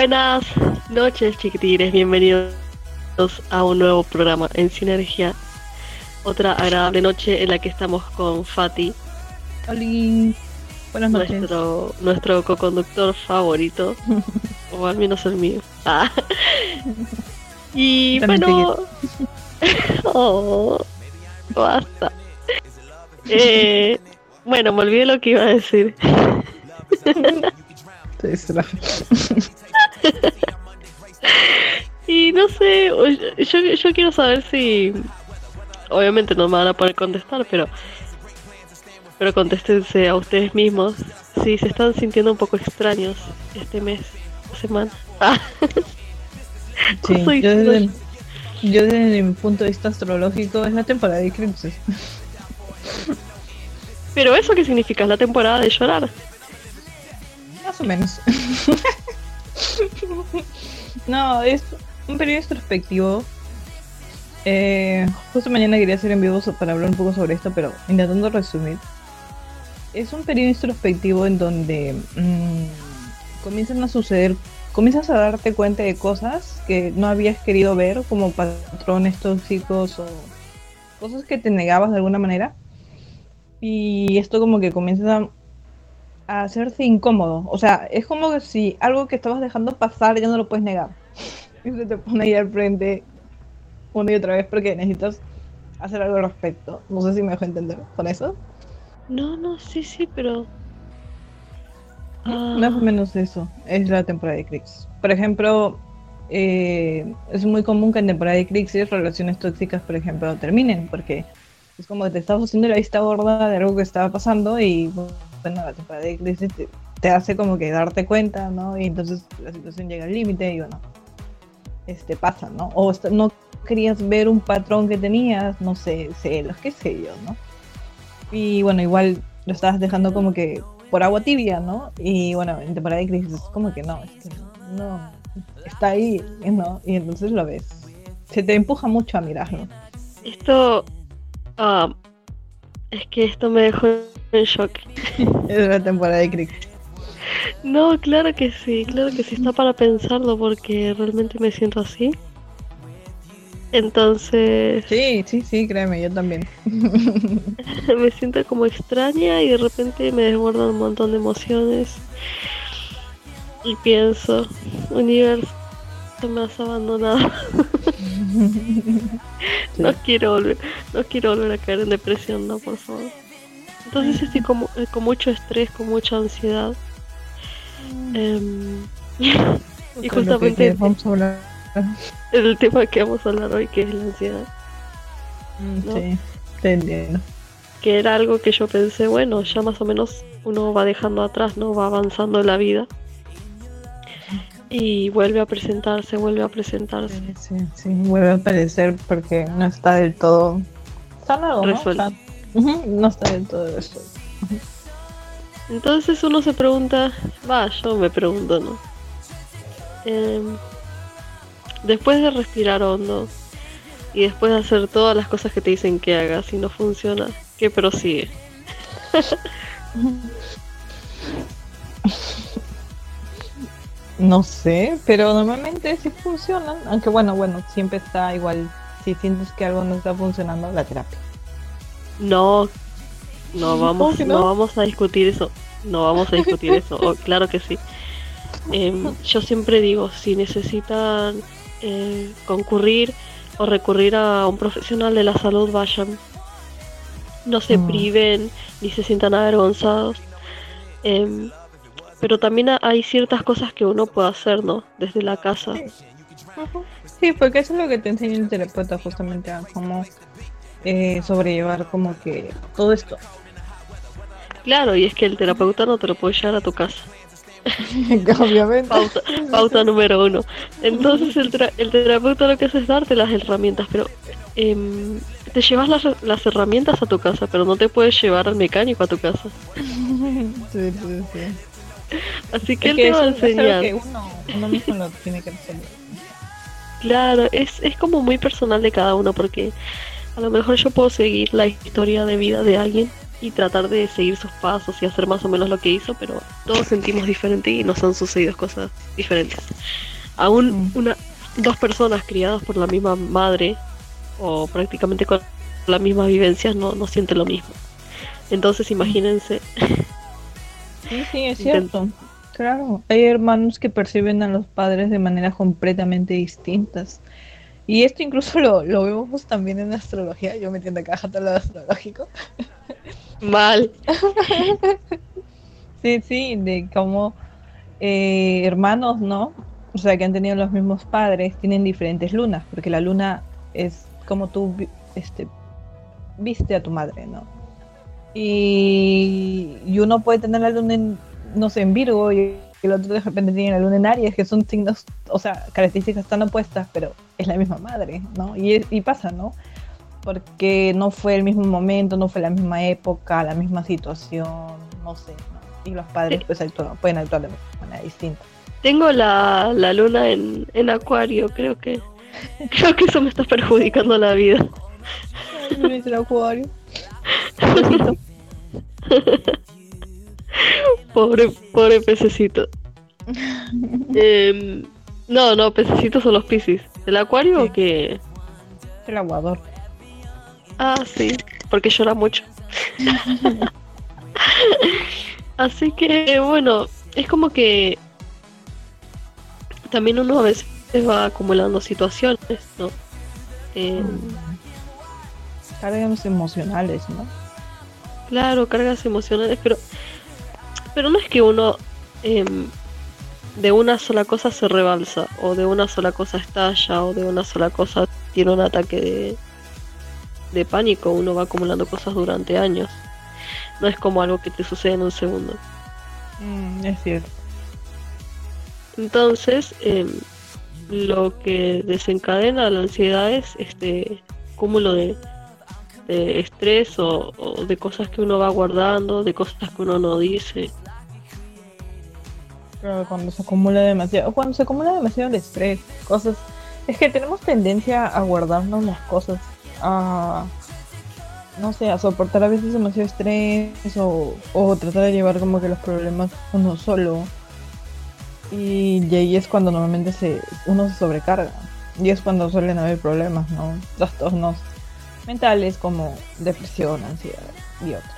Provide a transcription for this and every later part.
Buenas noches, chiquitines. Bienvenidos a un nuevo programa en Sinergia. Otra agradable noche en la que estamos con Fati. Hola. Buenas noches. Nuestro, nuestro co-conductor favorito. o al menos el mío. Ah. Y bueno. oh, basta. Eh, bueno, me olvidé lo que iba a decir. y no sé, yo, yo quiero saber si. Obviamente no me van a poder contestar, pero. Pero contéstense a ustedes mismos si se están sintiendo un poco extraños este mes, semana. Sí, yo, desde, yo desde mi punto de vista astrológico es la temporada de eclipses. Pero eso qué significa, es la temporada de llorar. Más o menos. no, es un periodo introspectivo. Eh, justo mañana quería hacer en vivo para hablar un poco sobre esto, pero intentando resumir. Es un periodo introspectivo en donde mmm, comienzan a suceder comienzas a darte cuenta de cosas que no habías querido ver, como patrones tóxicos o cosas que te negabas de alguna manera. Y esto como que comienza a, hacerte incómodo. O sea, es como que si algo que estabas dejando pasar ya no lo puedes negar. Y se te pone ahí al frente una y otra vez porque necesitas hacer algo al respecto. No sé si me dejo entender con eso. No, no, sí, sí, pero más o ah. menos eso es la temporada de crisis. Por ejemplo, eh, es muy común que en temporada de crisis relaciones tóxicas, por ejemplo, terminen, porque es como que te estás haciendo la vista gorda de algo que estaba pasando y bueno, la temporada de crisis te, hace como que darte cuenta, ¿no? Y entonces la situación llega al límite y bueno, este pasa, ¿no? O no querías ver un patrón que tenías, no sé, celos, qué sé yo, ¿no? Y bueno, igual lo estabas dejando como que por agua tibia, ¿no? Y bueno, en temporada de crisis es como que no, es que no, está ahí, ¿no? Y entonces lo ves. Se te empuja mucho a mirarlo. Esto, uh, es que esto me dejó en shock. es la temporada de crisis. No, claro que sí, claro que sí está para pensarlo porque realmente me siento así. Entonces... Sí, sí, sí, créeme, yo también. me siento como extraña y de repente me desbordan un montón de emociones. Y pienso, universo, me has abandonado. no quiero volver, no quiero volver a caer en depresión, no, por favor. Entonces estoy como, eh, con mucho estrés, con mucha ansiedad. Um, y justamente... Vamos a hablar el tema que vamos a hablar hoy, que es la ansiedad. Mm, sí, te entiendo. Que era algo que yo pensé, bueno, ya más o menos uno va dejando atrás, ¿no? Va avanzando en la vida. Y vuelve a presentarse, vuelve a presentarse. Sí, sí, vuelve a aparecer porque no está del todo sanado, ¿no? no está del todo resuelto. Entonces uno se pregunta, va, yo me pregunto, ¿no? Eh, después de respirar hondo y después de hacer todas las cosas que te dicen que hagas y no funciona, ¿qué prosigue? no sé, pero normalmente sí funcionan, aunque bueno, bueno, siempre está igual, si sientes que algo no está funcionando, la terapia. No, no vamos, no? vamos a discutir eso, no vamos a discutir eso, oh, claro que sí. Em, yo siempre digo, si necesitan eh, concurrir o recurrir a un profesional de la salud, vayan. No se mm. priven ni se sientan avergonzados. Em, pero también hay ciertas cosas que uno puede hacer, ¿no? Desde la casa. Sí, porque eso es lo que te enseña el terapeuta justamente a cómo eh, sobrellevar como que todo esto. Claro, y es que el terapeuta no te lo puede llevar a tu casa. Obviamente. Pauta, número uno. Entonces el, el, terapeuta lo que hace es darte las herramientas, pero em, te llevas las, las, herramientas a tu casa, pero no te puedes llevar al mecánico a tu casa. Sí, sí, sí. Así que él te va a enseñar. que uno, uno, mismo lo tiene que hacer. Claro, es, es como muy personal de cada uno, porque a lo mejor yo puedo seguir la historia de vida de alguien y tratar de seguir sus pasos y hacer más o menos lo que hizo, pero todos sentimos diferente y nos han sucedido cosas diferentes. Aún mm. una, dos personas criadas por la misma madre o prácticamente con las mismas vivencias no, no sienten lo mismo. Entonces imagínense. Sí, sí, es cierto. Claro, hay hermanos que perciben a los padres de maneras completamente distintas. Y esto incluso lo, lo vemos también en astrología. Yo me entiendo caja todo lo astrológico. Mal. sí, sí, de cómo eh, hermanos, ¿no? O sea, que han tenido los mismos padres, tienen diferentes lunas, porque la luna es como tú este, viste a tu madre, ¿no? Y, y uno puede tener la luna en no sé, en Virgo y el otro de repente tiene la luna en Aries, que son signos, o sea, características tan opuestas, pero es la misma madre, ¿no? Y, y pasa, ¿no? Porque no fue el mismo momento, no fue la misma época, la misma situación, no sé, ¿no? Y los padres pues pueden actuar de manera distinta. Tengo la, la luna en, en acuario, creo que creo que eso me está perjudicando la vida. Ay, el acuario. pobre, pobre pececito. Em, no, no, pececitos son los piscis. ¿El acuario o qué? El aguador. Ah, sí, porque llora mucho. Así que, bueno, es como que también uno a veces va acumulando situaciones, ¿no? Eh, cargas emocionales, ¿no? Claro, cargas emocionales, pero pero no es que uno em, de una sola cosa se rebalsa, o de una sola cosa estalla, o de una sola cosa tiene un ataque de, de pánico. Uno va acumulando cosas durante años. No es como algo que te sucede en un segundo. Mm, es cierto. Entonces, em, lo que desencadena la ansiedad es este cúmulo de, de estrés o, de cosas que uno va guardando, de cosas que uno no dice. Cuando se acumula demasiado, cuando se acumula demasiado el estrés, cosas, es que tenemos tendencia a guardarnos las cosas, a, no sé, a soportar a veces demasiado estrés o, o tratar de llevar como que los problemas uno solo. Y, y ahí es cuando normalmente se, uno se sobrecarga. Y es cuando suelen haber problemas, ¿no? Trastornos mentales como depresión, ansiedad y otros.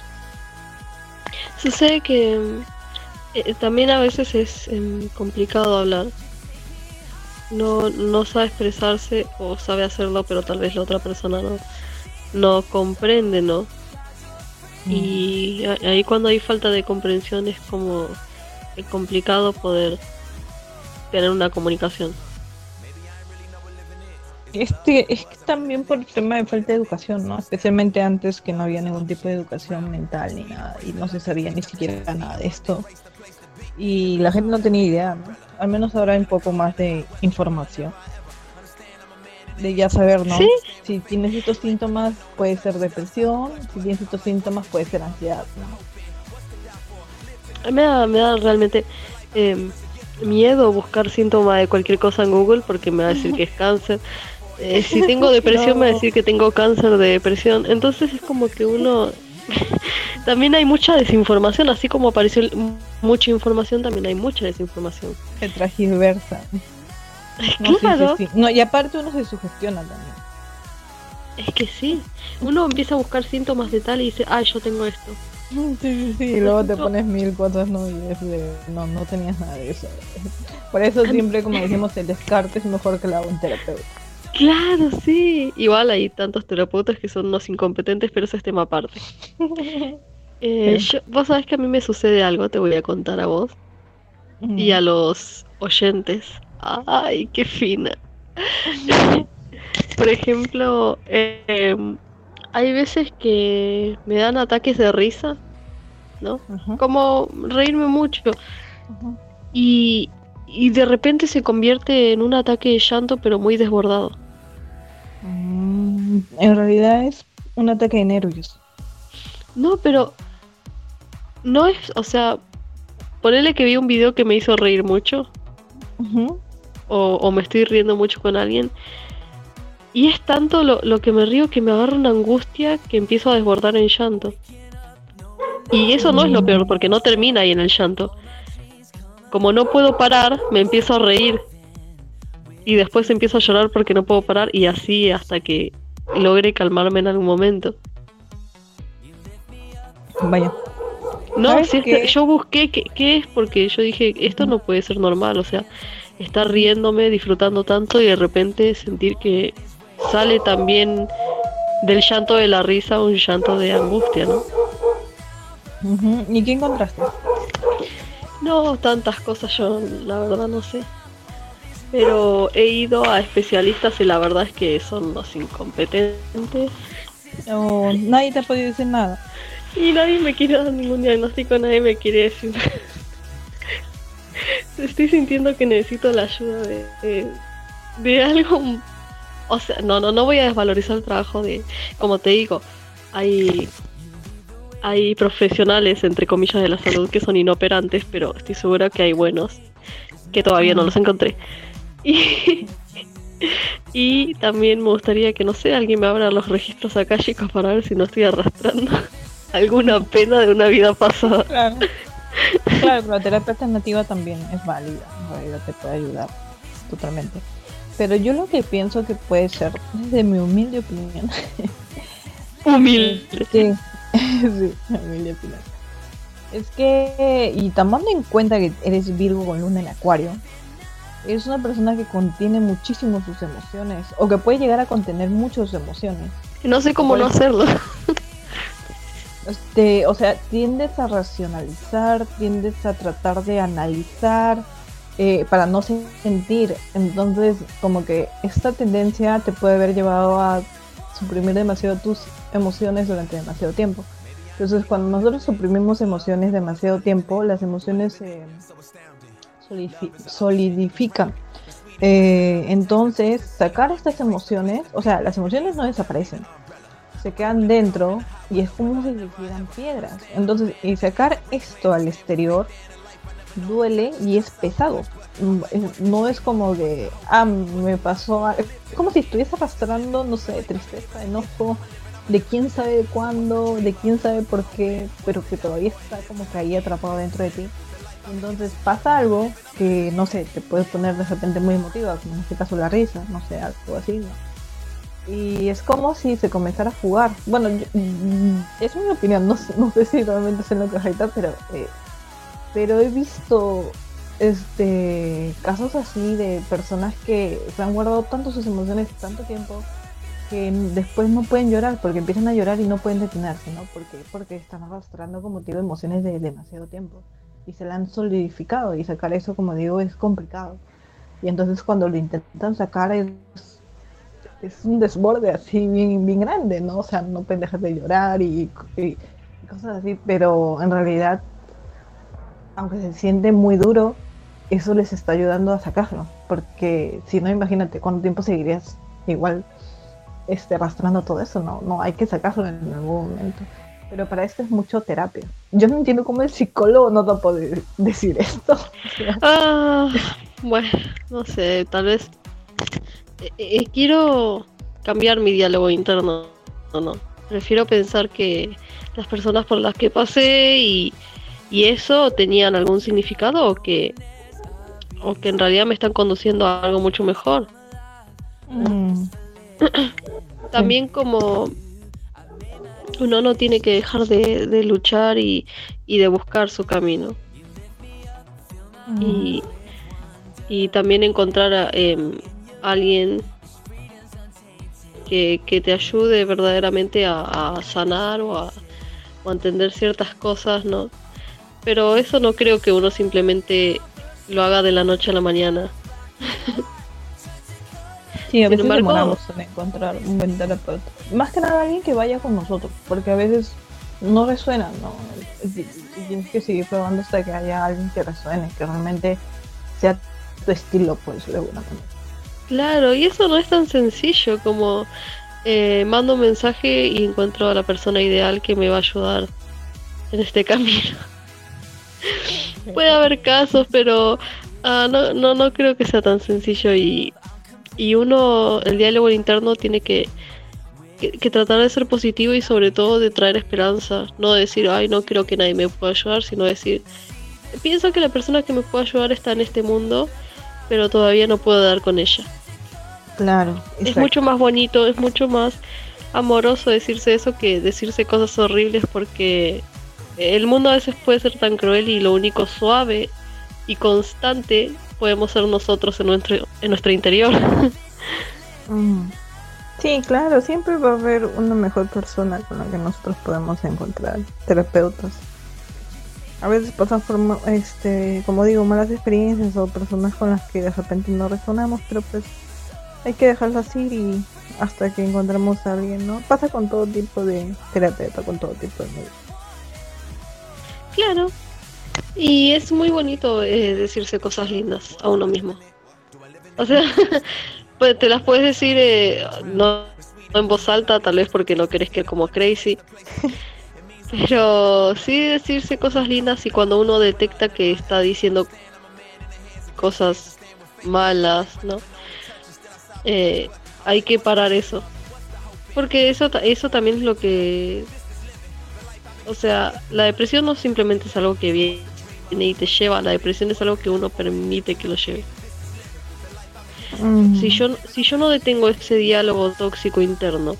Sucede que eh, también a veces es em, complicado hablar. No, no sabe expresarse o sabe hacerlo, pero tal vez la otra persona no, no comprende, ¿no? Y mm. ahí cuando hay falta de comprensión es como es complicado poder tener una comunicación. Este es también por el tema de falta de educación, ¿no? Especialmente antes que no había ningún tipo de educación mental ni nada y no se sabía ni siquiera nada de esto. Y la gente no tenía idea, ¿no? Al menos ahora hay un poco más de información. De ya saber, ¿no? Si tienes estos síntomas puede ser depresión, si tienes estos síntomas puede ser ansiedad, ¿no? Me da, me da realmente eh, miedo buscar síntomas de cualquier cosa en Google porque me va a decir que es cáncer. Eh, si tengo depresión me va a decir que tengo cáncer de depresión. Entonces es como que uno... también hay mucha desinformación, así como apareció mucha información, también hay mucha desinformación. Se transversa. No, claro. No, y aparte uno se sugestiona también. Es que sí, uno empieza a buscar síntomas de tal y dice, ah, yo tengo esto. Sí, sí, sí, y luego te pones mil cosas, ¿no? Y es de, no, no tenías nada de eso. Por eso siempre, como decimos, el descarte es mejor que la un terapeuta. Claro, sí. Igual hay tantos terapeutas que son unos incompetentes, pero eso es tema aparte. Eh, vos sabés que a mí me sucede algo, te voy a contar a vos y a los oyentes. Ay, qué fina. Por ejemplo, em, hay veces que me dan ataques de risa, ¿no? Como reírme mucho. Y, y de repente se convierte en un ataque de llanto, pero muy desbordado. Mm, en realidad es un ataque de nervios. No, pero no es, o sea, ponele que vi un video que me hizo reír mucho. o, o, me estoy riendo mucho con alguien. Y es tanto lo, lo, que me río que me agarra una angustia que empiezo a desbordar en llanto. Y eso no es lo peor, porque no termina ahí en el llanto. Como no puedo parar, me empiezo a reír. Y después empiezo a llorar porque no puedo parar y así hasta que logre calmarme en algún momento. Vaya. No, si es que yo busqué qué, es porque yo dije, esto no puede ser normal, o sea, estar riéndome, disfrutando tanto y de repente sentir que sale también del llanto de la risa un llanto de angustia, ¿no? ¿Y qué encontraste? No, tantas cosas yo la verdad no sé. Pero he ido a especialistas y la verdad es que son los incompetentes. No, nadie te ha podido decir nada. Y nadie me quiere dar ningún diagnóstico, nadie me quiere decir. Estoy sintiendo que necesito la ayuda de, de, algo. O sea, no, no, no voy a desvalorizar el trabajo de, como te digo, hay hay profesionales entre comillas de la salud que son inoperantes, pero estoy segura que hay buenos que todavía no los encontré. Y, y también me gustaría que no sé, alguien me abra los registros acá, chicos, para ver si no estoy arrastrando alguna pena de una vida pasada. Claro. Claro, pero la terapia alternativa también es válida, en realidad te puede ayudar totalmente. Pero yo lo que pienso que puede ser, desde mi humilde opinión, humilde, que, sí, es que, y tomando en cuenta que eres Virgo con luna en Acuario, es una persona que contiene muchísimo sus emociones, o que puede llegar a contener muchas emociones. No sé cómo no hacerlo. Este, o sea, tiendes a racionalizar, tiendes a tratar de analizar eh, para no sentir. Entonces, como que esta tendencia te puede haber llevado a suprimir demasiado tus emociones durante demasiado tiempo. Entonces, cuando nosotros suprimimos emociones demasiado tiempo, las emociones se solidifican. Eh, entonces, sacar estas emociones, o sea, las emociones no desaparecen, se quedan dentro y es como si hicieran piedras. Entonces, y sacar esto al exterior duele y es pesado. Mm, no es como de, ah, me pasó. Es como si estuviese arrastrando, no sé, tristeza, enojo, de quién sabe cuándo, de quién sabe por qué, pero que todavía está como que ahí atrapado dentro de ti. Entonces pasa algo que, no sé, te puedes poner de repente muy emotiva, como en este caso la risa, no sé, algo así, ¿no? Y es como si se comenzara a jugar. Bueno, mm, es mi opinión, no, sé si realmente es en lo correcto, pero, eh, pero he visto este casos así de personas que se han guardado tanto sus emociones tanto tiempo que después no pueden llorar porque empiezan a llorar y no pueden detenerse, ¿no? Porque, porque están arrastrando, como digo, emociones de demasiado tiempo y se la han solidificado y sacar eso, como digo, es complicado. Y entonces cuando lo intentan sacar es es un desborde así bien, bien grande, ¿no? O sea, no pueden dejar de llorar y, cosas así, pero en realidad, aunque se siente muy duro, eso les está ayudando a sacarlo, porque si no, imagínate cuánto tiempo seguirías igual este, arrastrando todo eso, no, no, hay que sacarlo en algún momento. Pero para esto es mucho terapia. Yo no entiendo cómo el psicólogo no te puede decir esto. ah, bueno, no sé, tal vez eh, eh, quiero cambiar mi diálogo interno, no, no. Prefiero pensar que las personas por las que pasé y, eso tenían algún significado o que, o que en realidad me están conduciendo a algo mucho mejor. Mm. También como uno no tiene que dejar de, luchar y, de buscar su camino. Mm. Y, y también encontrar a, em, alguien que, te ayude verdaderamente a, sanar o a, entender ciertas cosas, ¿no? Pero eso no creo que uno simplemente lo haga de la noche a la mañana. Sí, a veces demoramos en encontrar un buen terapeuta. Más que nada alguien que vaya con nosotros, porque a veces no resuena, ¿no? Tienes que seguir probando hasta que haya alguien que resuene, que realmente sea tu estilo, pues, de alguna manera. Claro, y eso no es tan sencillo como eh, mando un mensaje y encuentro a la persona ideal que me va a ayudar en este camino. Puede haber casos, pero ah, no, no, no creo que sea tan sencillo y, y uno, el diálogo interno tiene que que, tratar de ser positivo y sobre todo de traer esperanza, no decir, ay, no creo que nadie me pueda ayudar, sino decir, pienso que la persona que me puede ayudar está en este mundo, pero todavía no puedo dar con ella. Claro. Es mucho más bonito, es mucho más amoroso decirse eso que decirse cosas horribles porque el mundo a veces puede ser tan cruel y lo único suave y constante podemos ser nosotros en nuestro, en nuestro interior. Mm. Sí, claro, siempre va a haber una mejor persona con la que nosotros podemos encontrar, terapeutas. A veces pasan por, este, como digo, malas experiencias o personas con las que de repente no resonamos, pero pues hay que dejarlas ir y hasta que encontremos a alguien, ¿no? Pasa con todo tipo de terapeuta, con todo tipo de médicos. Claro. Y es muy bonito eh, decirse cosas lindas a uno mismo. O sea, pues, te las puedes decir eh, no, en voz alta, tal vez porque no querés que como crazy. Pero sí decirse cosas lindas y cuando uno detecta que está diciendo cosas malas, ¿no? Eh, hay que parar eso. Porque eso, eso también es lo que... O sea, la depresión no simplemente es algo que viene y te lleva, la depresión es algo que uno permite que lo lleve. Mm. Si, yo, si yo no detengo ese diálogo tóxico interno,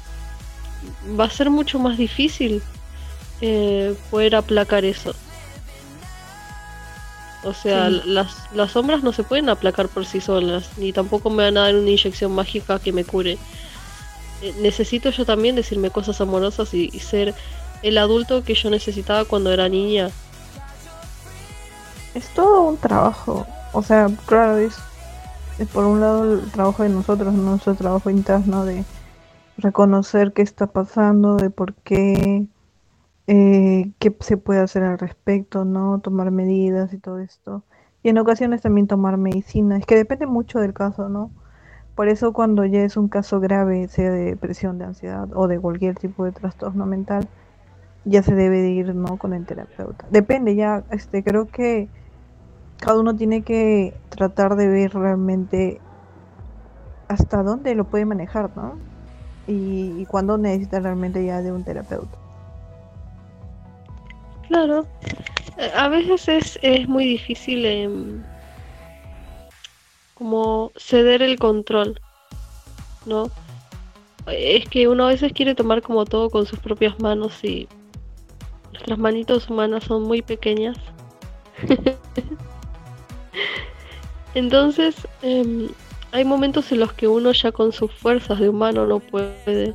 va a ser mucho más difícil eh, poder aplacar eso. O sea, las, las sombras no se pueden aplacar por sí solas, ni tampoco me van a dar una inyección mágica que me cure. Eh, necesito yo también decirme cosas amorosas y, ser el adulto que yo necesitaba cuando era niña. Es todo un trabajo. O sea, claro, es por un lado el trabajo de nosotros, nuestro trabajo interno de reconocer qué está pasando, de por qué, eh, qué se puede hacer al respecto, ¿no? Tomar medidas y todo esto. Y en ocasiones también tomar medicina. Es que depende mucho del caso, ¿no? Por eso cuando ya es un caso grave, sea de depresión, de ansiedad o de cualquier tipo de trastorno mental, ya se debe de ir, ¿no? Con el terapeuta. Depende, ya, este, creo que cada uno tiene que tratar de ver realmente hasta dónde lo puede manejar, ¿no? Y, y cuándo necesita realmente ya de un terapeuta. Claro, eh, a veces es, es muy difícil em, como ceder el control, ¿no? Es que uno a veces quiere tomar como todo con sus propias manos y nuestras manitos humanas son muy pequeñas. Entonces, em, hay momentos en los que uno ya con sus fuerzas de humano no puede.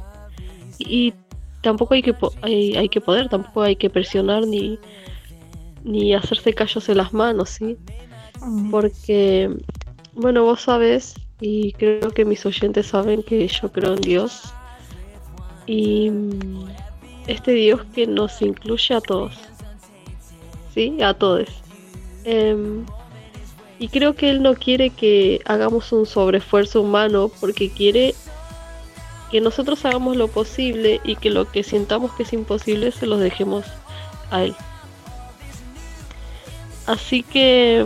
Y, tampoco hay que, hay, que poder, tampoco hay que presionar ni, ni hacerse callos en las manos, ¿sí? Mm. Porque, bueno, vos sabes, y creo que mis oyentes saben que yo creo en Dios. Y este Dios que nos incluye a todos. ¿Sí? A todos. Em, y creo que él no quiere que hagamos un sobreesfuerzo humano porque quiere que nosotros hagamos lo posible y que lo que sintamos que es imposible se los dejemos a él. Así que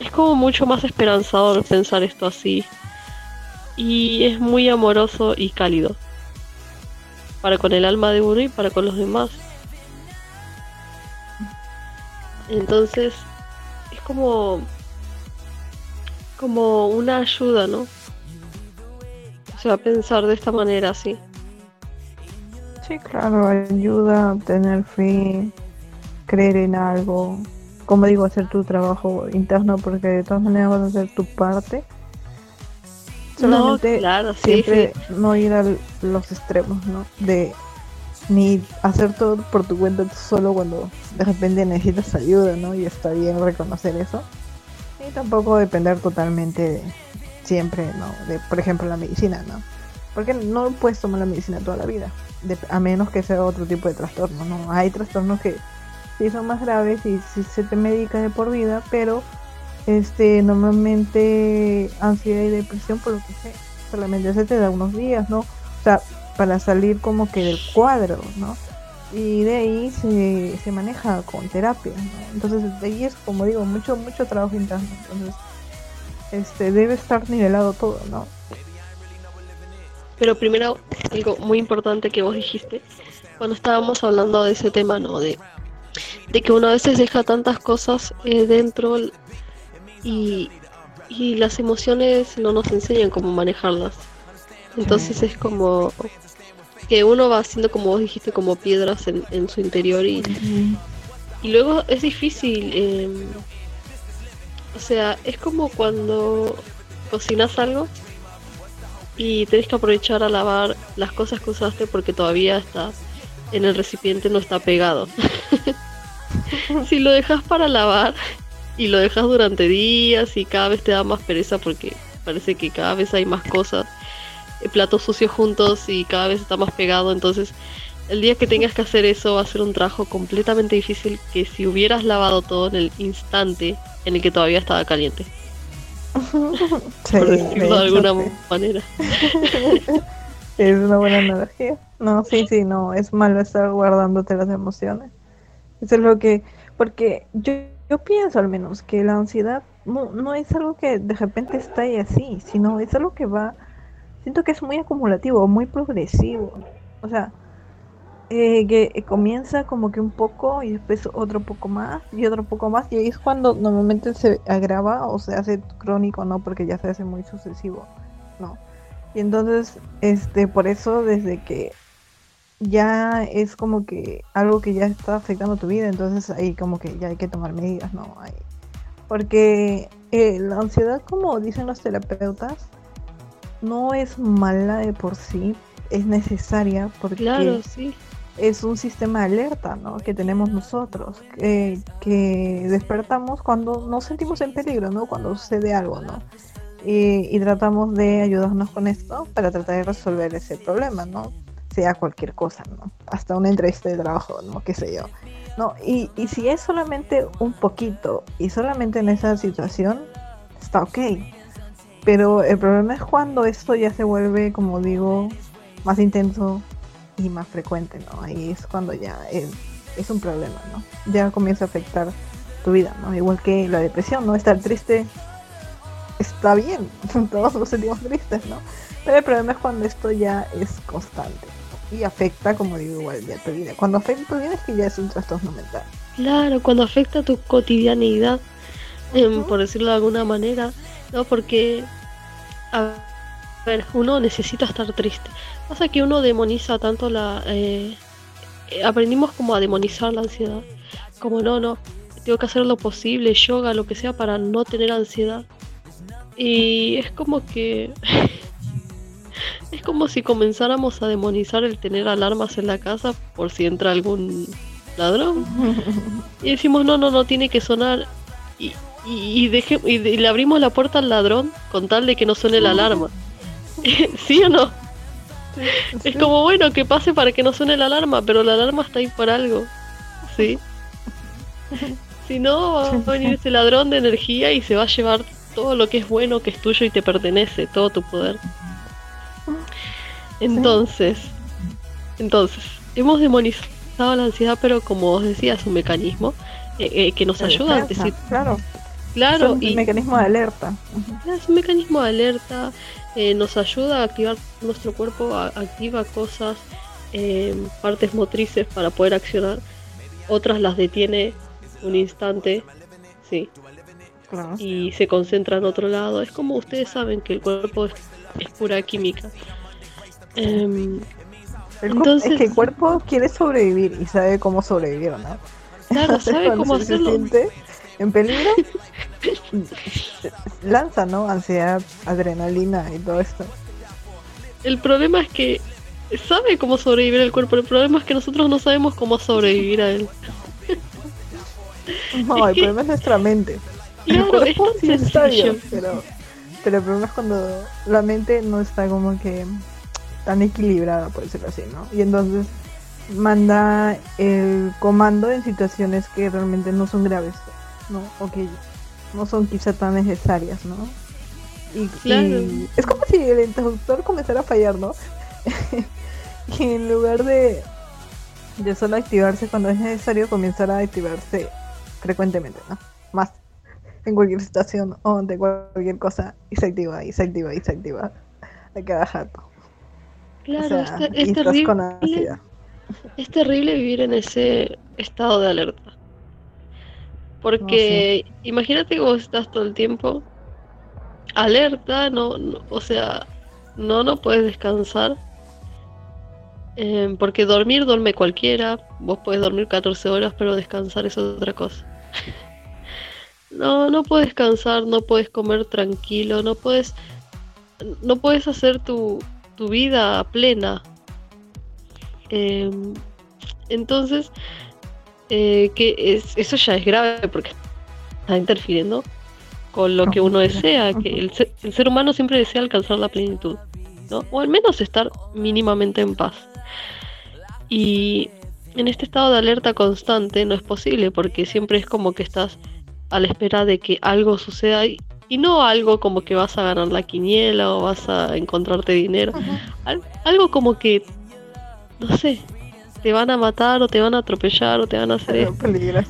es como mucho más esperanzador pensar esto así. Y es muy amoroso y cálido. Para con el alma de uno y para con los demás. Entonces, como como una ayuda, ¿no? O sea, pensar de esta manera así. Sí, claro, ayuda a tener fe, creer en algo. Como digo, hacer tu trabajo interno porque de todas maneras vas a hacer tu parte. Solamente no, claro, siempre no ir a los extremos, ¿no? De ni hacer todo por tu cuenta solo cuando de repente necesitas ayuda, ¿no? Y está bien reconocer eso. Y tampoco depender totalmente de siempre, ¿no? De, por ejemplo, la medicina, ¿no? Porque no puedes tomar la medicina toda la vida, a menos que sea otro tipo de trastorno, ¿no? Hay trastornos que sí son más graves y sí se te medica de por vida, pero este normalmente ansiedad y depresión, por lo que sé, solamente se te da unos días, ¿no? O sea, para salir como que del cuadro, ¿no? Y de ahí se, se maneja con terapia, ¿no? Entonces de ahí es como digo, mucho, mucho trabajo interno. Entonces, este debe estar nivelado todo, ¿no? pero primero algo muy importante que vos dijiste cuando estábamos hablando de ese tema, ¿no? De, de que uno a veces deja tantas cosas eh, dentro y, y las emociones no nos enseñan cómo manejarlas. Entonces es como que uno va haciendo, como vos dijiste, como piedras en, su interior y, y luego es difícil. Em, o sea, es como cuando cocinas algo y tenés que aprovechar a lavar las cosas que usaste porque todavía está en el recipiente, no está pegado. si lo dejas para lavar y lo dejas durante días y cada vez te da más pereza porque parece que cada vez hay más cosas, eh, platos sucios juntos y cada vez está más pegado, entonces el día que tengas que hacer eso va a ser un trabajo completamente difícil que si hubieras lavado todo en el instante en el que todavía estaba caliente. por decirlo de alguna manera. es una buena analogía. No, sí, sí, no, es malo estar guardándote las emociones. Eso es lo que, porque yo, yo pienso al menos que la ansiedad no, no es algo que de repente está ahí así, sino es algo que va, siento que es muy acumulativo, muy progresivo. O sea, eh, que comienza como que un poco y después otro poco más y otro poco más y ahí es cuando normalmente se agrava o se hace crónico, ¿no? Porque ya se hace muy sucesivo, ¿no? Y entonces, este, por eso desde que ya es como que algo que ya está afectando tu vida, entonces ahí como que ya hay que tomar medidas, ¿no? porque eh, la ansiedad, como dicen los terapeutas, no es mala de por sí, es necesaria porque claro, sí es un sistema de alerta ¿no? que tenemos nosotros, que, despertamos cuando nos sentimos en peligro, ¿no? cuando sucede algo, ¿no? Y, tratamos de ayudarnos con esto para tratar de resolver ese problema, ¿no? Sea cualquier cosa, ¿no? hasta una entrevista de trabajo, ¿no? qué sé yo. ¿no? Y, y si es solamente un poquito y solamente en esa situación, está ok. Pero el problema es cuando esto ya se vuelve, como digo, más intenso, y más frecuente, ¿no? Ahí es cuando ya es, es un problema, ¿no? Ya comienza a afectar tu vida, ¿no? Igual que la depresión, ¿no? Estar triste está bien, todos nos sentimos tristes, ¿no? Pero el problema es cuando esto ya es constante y afecta, como digo, igual ya tu vida. Cuando afecta tu vida es que ya es un trastorno mental. Claro, cuando afecta tu cotidianidad, em, por decirlo de alguna manera, ¿no? Porque, a ver, uno necesita estar triste. Pasa que uno demoniza tanto la... Eh, eh, aprendimos como a demonizar la ansiedad. Como no, no, tengo que hacer lo posible, yoga, lo que sea para no tener ansiedad. Y es como que... es como si comenzáramos a demonizar el tener alarmas en la casa por si entra algún ladrón. Y decimos, no, no, no, tiene que sonar. Y, y, y le abrimos la puerta al ladrón con tal de que no suene la alarma. ¿Sí o no? Es como bueno que pase para que no suene la alarma, pero la alarma está ahí por algo. ¿Sí? Si no, va a venir ese ladrón de energía y se va a llevar todo lo que es bueno, que es tuyo y te pertenece, todo tu poder. Entonces, entonces, hemos demonizado la ansiedad, pero como vos decías, un mecanismo eh, eh, que nos ayuda a decir. Claro. Claro, es un mecanismo de alerta. Es un mecanismo de alerta, eh, nos ayuda a activar nuestro cuerpo, activa cosas, partes motrices para poder accionar, otras las detiene un instante, sí, y se concentra en otro lado. Es como ustedes saben que el cuerpo es, pura química. Em, entonces, es que el cuerpo quiere sobrevivir y sabe cómo sobrevivir, ¿no? Claro, sabe cómo hacerlo en peligro, lanza, ¿no? Ansiedad, adrenalina y todo esto. El problema es que sabe cómo sobrevivir el cuerpo, el problema es que nosotros no sabemos cómo sobrevivir a él. No, el problema es nuestra mente. Claro, el cuerpo sí está bien, pero, pero el problema es cuando la mente no está como que tan equilibrada, por decirlo así, ¿no? Y entonces manda el comando en situaciones que realmente no son graves. ¿no? O que no son quizá tan necesarias, ¿no? Y, es como si el interruptor comenzara a fallar, ¿no? y en lugar de, de solo activarse cuando es necesario, comenzar a activarse frecuentemente, ¿no? Más en cualquier situación o de cualquier cosa y se activa y se activa y se activa a cada jato. Claro, es, terrible. Es terrible vivir en ese estado de alerta. Porque imagínate que vos estás todo el tiempo alerta, no, o sea, no, no puedes descansar. Em, porque dormir duerme cualquiera, vos puedes dormir 14 horas, pero descansar es otra cosa. no, no puedes descansar, no puedes comer tranquilo, no puedes, no puedes hacer tu, tu vida plena. Em, entonces, eh, que es, eso ya es grave porque está interfiriendo con lo que uno desea, que el ser, humano siempre desea alcanzar la plenitud, ¿no? o al menos estar mínimamente en paz. Y en este estado de alerta constante no es posible porque siempre es como que estás a la espera de que algo suceda y, no algo como que vas a ganar la quiniela o vas a encontrarte dinero, algo como que, no sé, te van a matar o te van a atropellar o te van a hacer...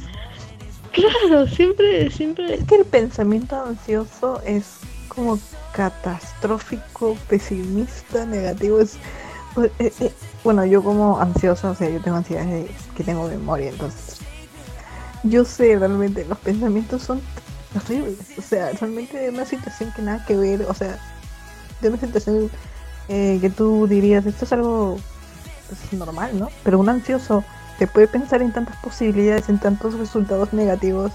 Claro, siempre, siempre. Es que el pensamiento ansioso es como catastrófico, pesimista, negativo. Es, pues, eh, eh, bueno, yo como ansiosa, o sea, yo tengo ansiedad que tengo memoria, entonces yo sé realmente los pensamientos son horribles. O sea, realmente de una situación que nada que ver, o sea, de una situación eh, que tú dirías, esto es algo pues, normal, ¿no? Pero un ansioso te puede pensar en tantas posibilidades, en tantos resultados negativos.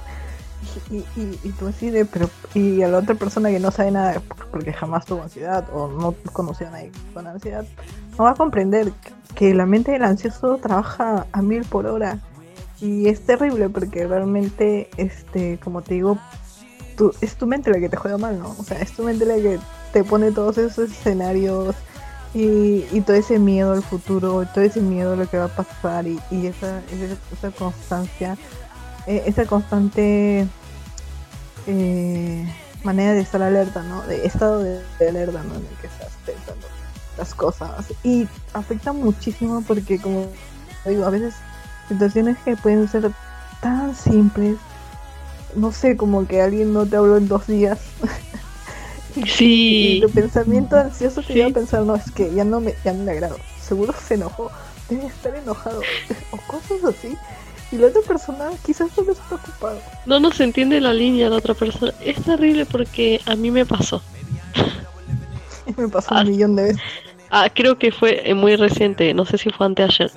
Y, y, tú así de, pero, y a la otra persona que no sabe nada porque jamás tuvo ansiedad o no conoció a nadie con ansiedad, no va a comprender que la mente del ansioso trabaja a mil por hora. Y es terrible porque realmente, este, como te digo, es tu mente la que te juega mal, ¿no? O sea, es tu mente la que te pone todos esos escenarios y, todo ese miedo al futuro, todo ese miedo a lo que va a pasar y, esa, esa, constancia, eh, esa constante eh, manera de estar alerta, ¿no? De estado de, alerta, ¿no? En el que estás pensando las cosas. Y afecta muchísimo porque, como digo, a veces situaciones que pueden ser tan simples, no sé, como que alguien no te habló en dos días. Sí. Y tu pensamiento ansioso te iba a pensar, no, es que ya no me, ya no me agrado. Seguro se enojó, debe estar enojado. o cosas así. Y la otra persona quizás no está ocupado. No nos entiende la línea la otra persona. Es terrible porque a mí me pasó. me pasó un ah. millón de veces. Ah, creo que fue eh, muy reciente, no sé si fue anteayer.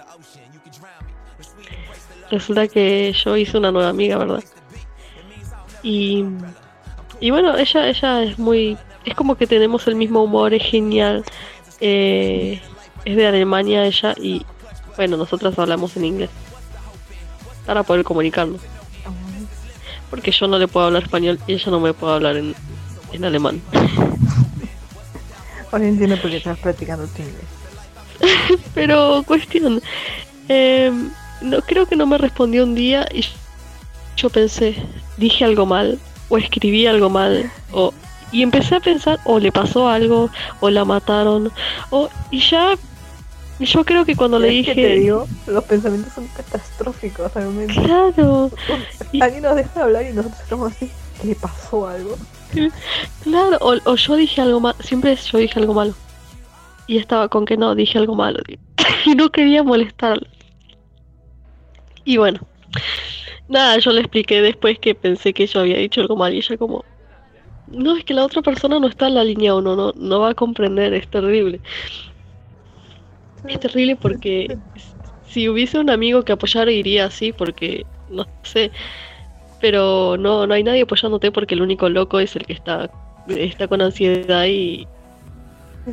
Resulta que yo hice una nueva amiga, ¿verdad? Y, y bueno, ella, ella es muy es como que tenemos el mismo humor, es genial. Eh, es de Alemania ella y bueno, nosotras hablamos en inglés para poder comunicarnos. Porque yo no le puedo hablar español y ella no me puede hablar en, en alemán. Ahora entiendo por qué estás practicando tu inglés. Pero cuestión, eh, no creo que no me respondió un día y yo pensé, dije algo mal o escribí algo mal o y empecé a pensar, o le pasó algo, o la mataron, o y ya yo creo que cuando le dije. te digo, los pensamientos son catastróficos realmente. Claro. Alguien nos deja de hablar y nosotros estamos así, ¿le pasó algo? Claro, o, yo dije algo malo, siempre yo dije algo malo. Y estaba con que no, dije algo malo. y no quería molestarla. Y bueno, nada, yo le expliqué después que pensé que yo había dicho algo mal y ella como, no, es que la otra persona no está en la línea uno, no, no va a comprender, es terrible. Es terrible porque si hubiese un amigo que apoyara iría así porque, no sé, pero no, no hay nadie apoyándote porque el único loco es el que está, está con ansiedad y,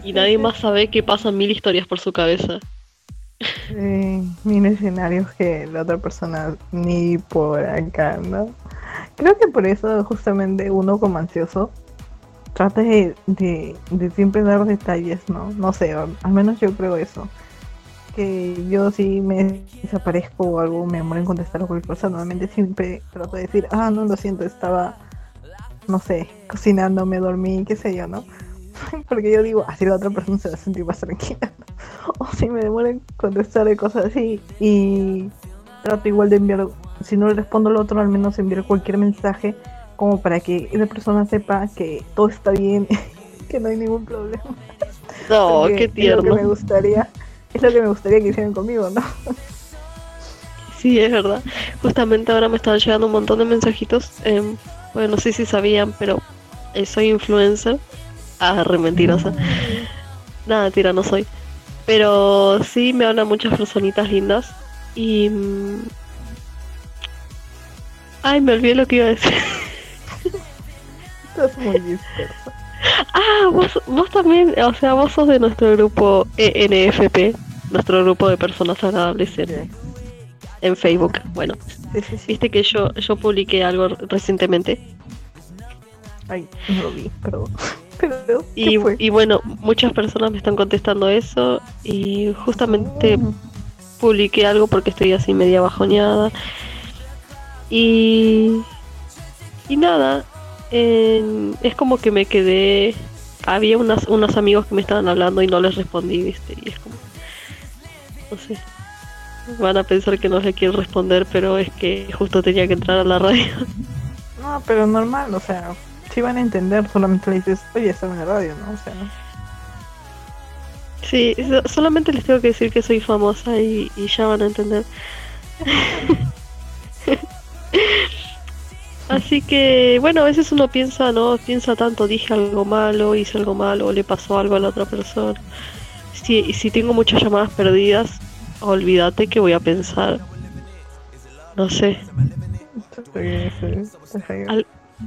y nadie más sabe que pasan mil historias por su cabeza. Mil escenarios que la otra persona ni por acá, ¿no? Creo que por eso justamente uno como ansioso trata de, de, siempre dar detalles, ¿no? No sé, al menos yo creo eso. Que yo si me desaparezco o algo, me demoro en contestar a cualquier cosa, normalmente siempre trato de decir, ah, no, lo siento, estaba, no sé, cocinando, me dormí, qué sé yo, ¿no? Porque yo digo, así la otra persona se va a sentir más tranquila. o si me demoro en contestar de cosas así y trato igual de enviar si no le respondo al otro, al menos enviar cualquier mensaje como para que esa persona sepa que todo está bien, que no hay ningún problema. No, qué tierno. Es lo que me gustaría, es lo que me gustaría que hicieran conmigo, ¿no? Sí, es verdad. Justamente ahora me están llegando un montón de mensajitos. Eh, bueno, no sé si sabían, pero eh, soy influencer. Ah, re mentirosa. Nada, tira, no soy. Pero sí me hablan muchas personitas lindas. Y. Mm, ay, me olvidé lo que iba a decir. Estás muy disperso. Ah, vos, vos también, o sea, vos sos de nuestro grupo ENFP, nuestro grupo de personas agradables en, en Facebook. Bueno, viste que yo, yo publiqué algo recientemente. Ay, no lo vi, pero... pero y, y, bueno, muchas personas me están contestando eso y justamente mm. publiqué algo porque estoy así media bajoneada. Y... Y nada, es como que me quedé... Había unas, unos amigos que me estaban hablando y no les respondí, viste, y es como... No sé, Van a pensar que no le quiero responder, pero es que justo tenía que entrar a la radio. No, pero normal, o sea, si van a entender, solamente le dices, oye, está en la radio, ¿no? O sea. Sí, solamente les tengo que decir que soy famosa y, ya van a entender. Así que, bueno, a veces uno piensa, ¿no? Piensa tanto, dije algo malo, hice algo malo, le pasó algo a la otra persona. Si, si tengo muchas llamadas perdidas, olvídate que voy a pensar. No sé.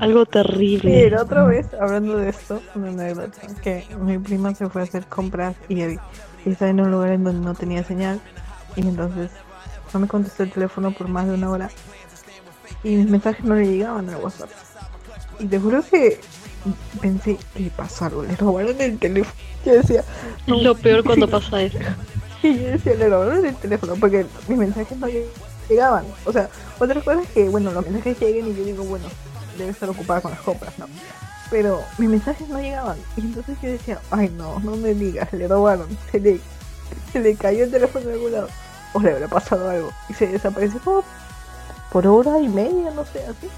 Algo terrible. Sí, otra vez, hablando de esto, una anécdota, que mi prima se fue a hacer compras y, y estaba en un lugar en donde no tenía señal y entonces no me contestó el teléfono por más de una hora y mis mensajes no le llegaban al WhatsApp. Y te juro que pensé, ¿qué pasó algo? Le robaron el teléfono. Yo decía, lo peor cuando pasa eso. Y yo decía, le robaron el teléfono porque mis mensajes no llegaban. O sea, otra cosa es que, bueno, los mensajes lleguen y yo digo, bueno, debe estar ocupada con las compras, ¿no? Pero mis mensajes no llegaban. Y entonces yo decía, ay no, no me digas, le robaron. Se le, se le cayó el teléfono de algún lado. O le habrá pasado algo. Y se desapareció por, por hora y media, no sé, así.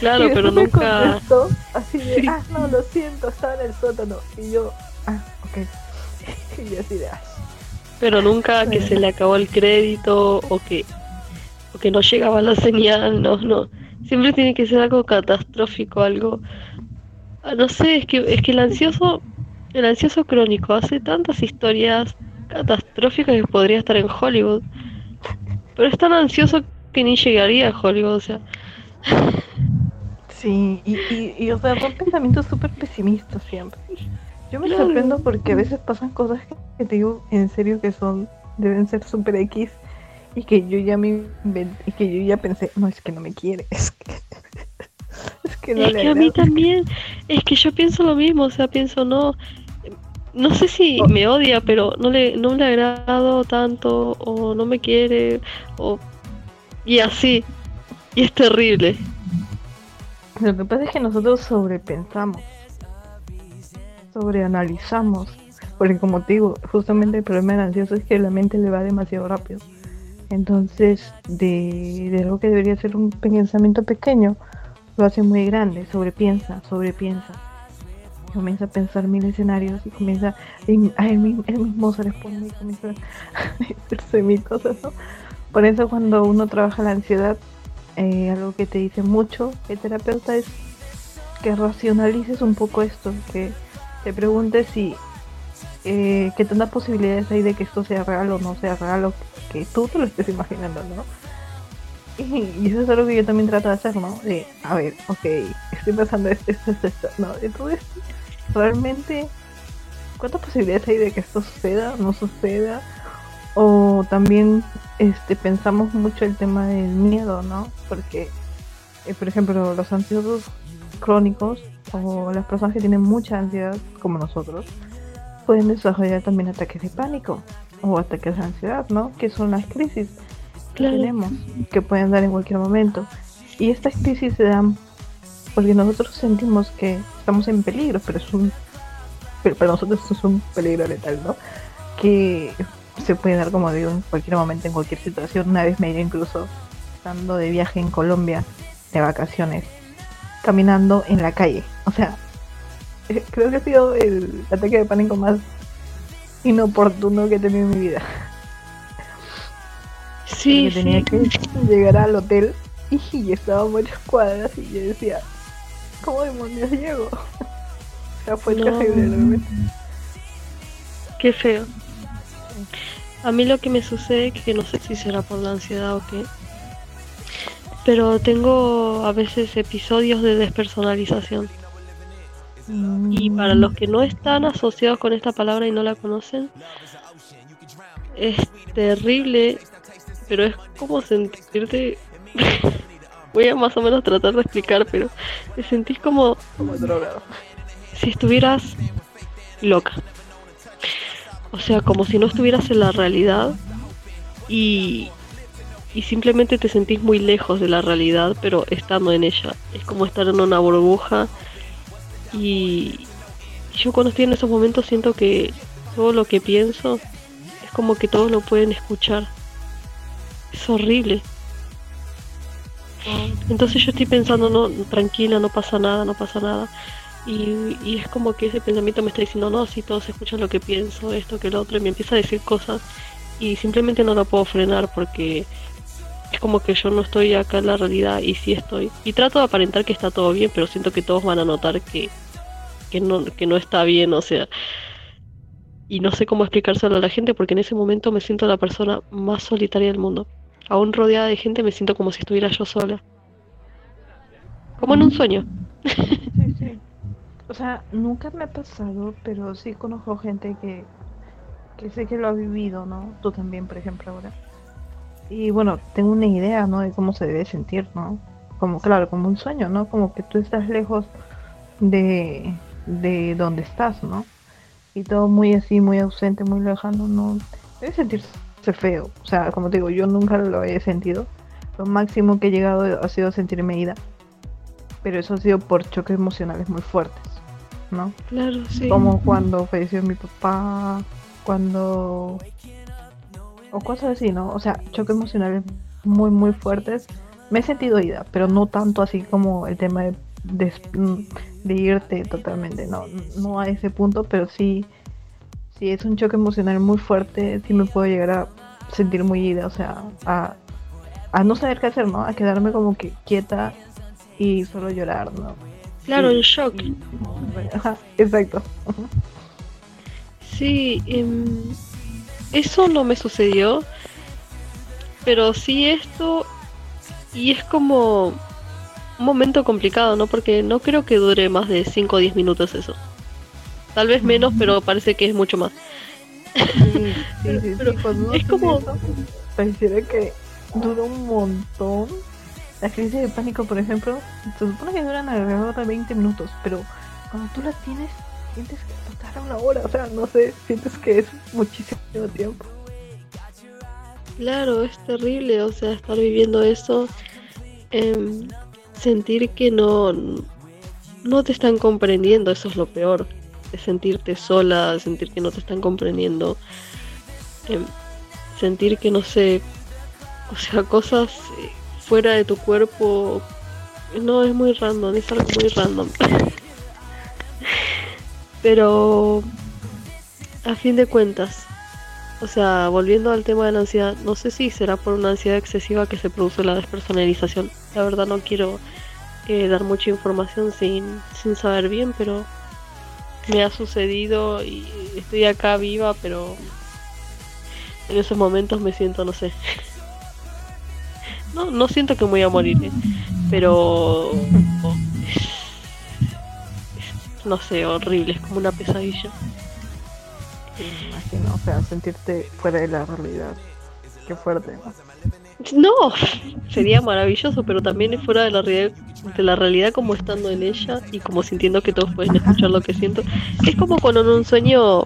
Claro, pero nunca. así de, ah, no, lo siento, estaba en el sótano. Y yo, ah, ok. y así de, ah, pero nunca que se le acabó el crédito o que, o que no llegaba la señal, no, no. Siempre tiene que ser algo catastrófico, algo... Ah, no sé, es que, es que el ansioso, el ansioso crónico hace tantas historias catastróficas que podría estar en Hollywood. Pero es tan ansioso que ni llegaría a Hollywood, o sea. Sí, y, y, y o sea, son pensamientos súper pesimistas siempre. Yo me sorprendo porque a veces pasan cosas que, te digo en serio que son, deben ser super X y que yo ya me y que yo ya pensé, no es que no me quiere, es que es que no es que a mí también, es que yo pienso lo mismo, o sea, pienso no no sé si oh. me odia, pero no le no le agrado tanto o no me quiere o y así. Y es terrible. Lo que pasa es que nosotros sobrepensamos sobreanalizamos. Porque como te digo, justamente el problema del ansioso es que la mente le va demasiado rápido. Entonces, de, de algo que debería ser un pensamiento pequeño, lo hace muy grande, sobrepiensa, sobrepiensa. Comienza a pensar mil escenarios y comienza a él, mismo, se responde y comienza a decirse mil cosas, Por eso cuando uno trabaja la ansiedad, eh, algo que te dice mucho el terapeuta es que racionalices un poco esto, que te preguntes si eh, qué tantas posibilidades hay de que esto sea real o no sea real o que tú te lo estés imaginando, ¿no? Y, eso es algo que yo también trato de hacer, ¿no? A ver, ok, estoy pensando esto, esto, esto, esto, ¿no? Entonces, realmente, ¿cuántas posibilidades hay de que esto suceda, no suceda? O también este, pensamos mucho el tema del miedo, ¿no? Porque, eh, por ejemplo, los ansiosos crónicos o las personas que tienen mucha ansiedad, como nosotros, pueden desarrollar también ataques de pánico o ataques de ansiedad, ¿no? Que son las crisis que tenemos, que pueden dar en cualquier momento. Y estas crisis se dan porque nosotros sentimos que estamos en peligro, pero es un pero para nosotros es un peligro letal, ¿no? Que se puede dar, como digo, en cualquier momento, en cualquier situación. Una vez me dio incluso estando de viaje en Colombia, de vacaciones, caminando en la calle. O sea, creo que ha sido el ataque de pánico más inoportuno que he tenido en mi vida. Sí, tenía que llegar al hotel y estaba muchas cuadras y yo decía, ¿cómo demonios llego? o sea, fue terrible realmente. Qué feo. A mí lo que me sucede, que no sé si será por la ansiedad o qué, pero tengo a veces episodios de despersonalización. Y para los que no están asociados con esta palabra y no la conocen, es terrible, pero es como sentirte... Voy a más o menos tratar de explicar, pero te sentís como... Como drogado. Si estuvieras loca. O sea, como si no estuvieras en la realidad y, y simplemente te sentís muy lejos de la realidad, pero estando en ella. Es como estar en una burbuja y yo cuando estoy en esos momentos siento que todo lo que pienso es como que todos lo pueden escuchar. Es horrible. Entonces yo estoy pensando, no, tranquila, no pasa nada, no pasa nada. Y, es como que ese pensamiento me está diciendo, no, si todos escuchan lo que pienso, esto, que lo otro, y me empieza a decir cosas y simplemente no lo puedo frenar porque es como que yo no estoy acá en la realidad y sí estoy. Y trato de aparentar que está todo bien, pero siento que todos van a notar que, que, no, que no está bien, o sea. Y no sé cómo explicárselo a la gente porque en ese momento me siento la persona más solitaria del mundo. Aún rodeada de gente me siento como si estuviera yo sola. Como en un sueño. Sí, sí. O sea, nunca me ha pasado, pero sí conozco gente que, que sé que lo ha vivido, ¿no? Tú también, por ejemplo, ahora. Y bueno, tengo una idea, ¿no? De cómo se debe sentir, ¿no? Como, claro, como un sueño, ¿no? Como que tú estás lejos de, de donde estás, ¿no? Y todo muy así, muy ausente, muy lejano, ¿no? Debe sentirse feo. O sea, como te digo, yo nunca lo he sentido. Lo máximo que he llegado ha sido sentirme ida. Pero eso ha sido por choques emocionales muy fuertes, ¿no? Claro, sí. Como cuando falleció mi papá, cuando o cosas así, ¿no? O sea, choques emocionales muy, muy fuertes. Me he sentido ida, pero no tanto así como el tema de, de, irte totalmente, no, no a ese punto, pero sí, si es un choque emocional muy fuerte, sí me puedo llegar a sentir muy ida, o sea, a, a no saber qué hacer, ¿no? A quedarme como que quieta y solo llorar, ¿no? Claro, el shock. exacto. Sí, eh, eso no me sucedió. Pero sí esto. Y es como un momento complicado, ¿no? Porque no creo que dure más de 5 o 10 minutos eso. Tal vez menos, pero parece que es mucho más. Sí, sí, sí, es como... pareciera que dura un montón. La crisis de pánico, por ejemplo, se supone que duran alrededor de 20 minutos, pero cuando tú la tienes, sientes que una hora, o sea, no sé, sientes que es muchísimo tiempo. Claro, es terrible, o sea, estar viviendo eso, em, sentir que no, no te están comprendiendo, eso es lo peor, de sentirte sola, sentir que no te están comprendiendo, em, sentir que no sé, o sea, cosas eh, fuera de tu cuerpo, no, es muy random, es algo muy random. Pero a fin de cuentas, o sea, volviendo al tema de la ansiedad, no sé si será por una ansiedad excesiva que se produce la despersonalización. La verdad no quiero eh, dar mucha información sin, sin saber bien, pero me ha sucedido y estoy acá viva, pero en esos momentos me siento, no sé. No, no siento que me voy a morir, ¿eh? pero no sé, horrible, es como una pesadilla. Sí, me imagino, o sea, sentirte fuera de la realidad. Qué fuerte. No, sería maravilloso, pero también es fuera de la, realidad, de la realidad como estando en ella y como sintiendo que todos pueden escuchar lo que siento. Es como cuando en un sueño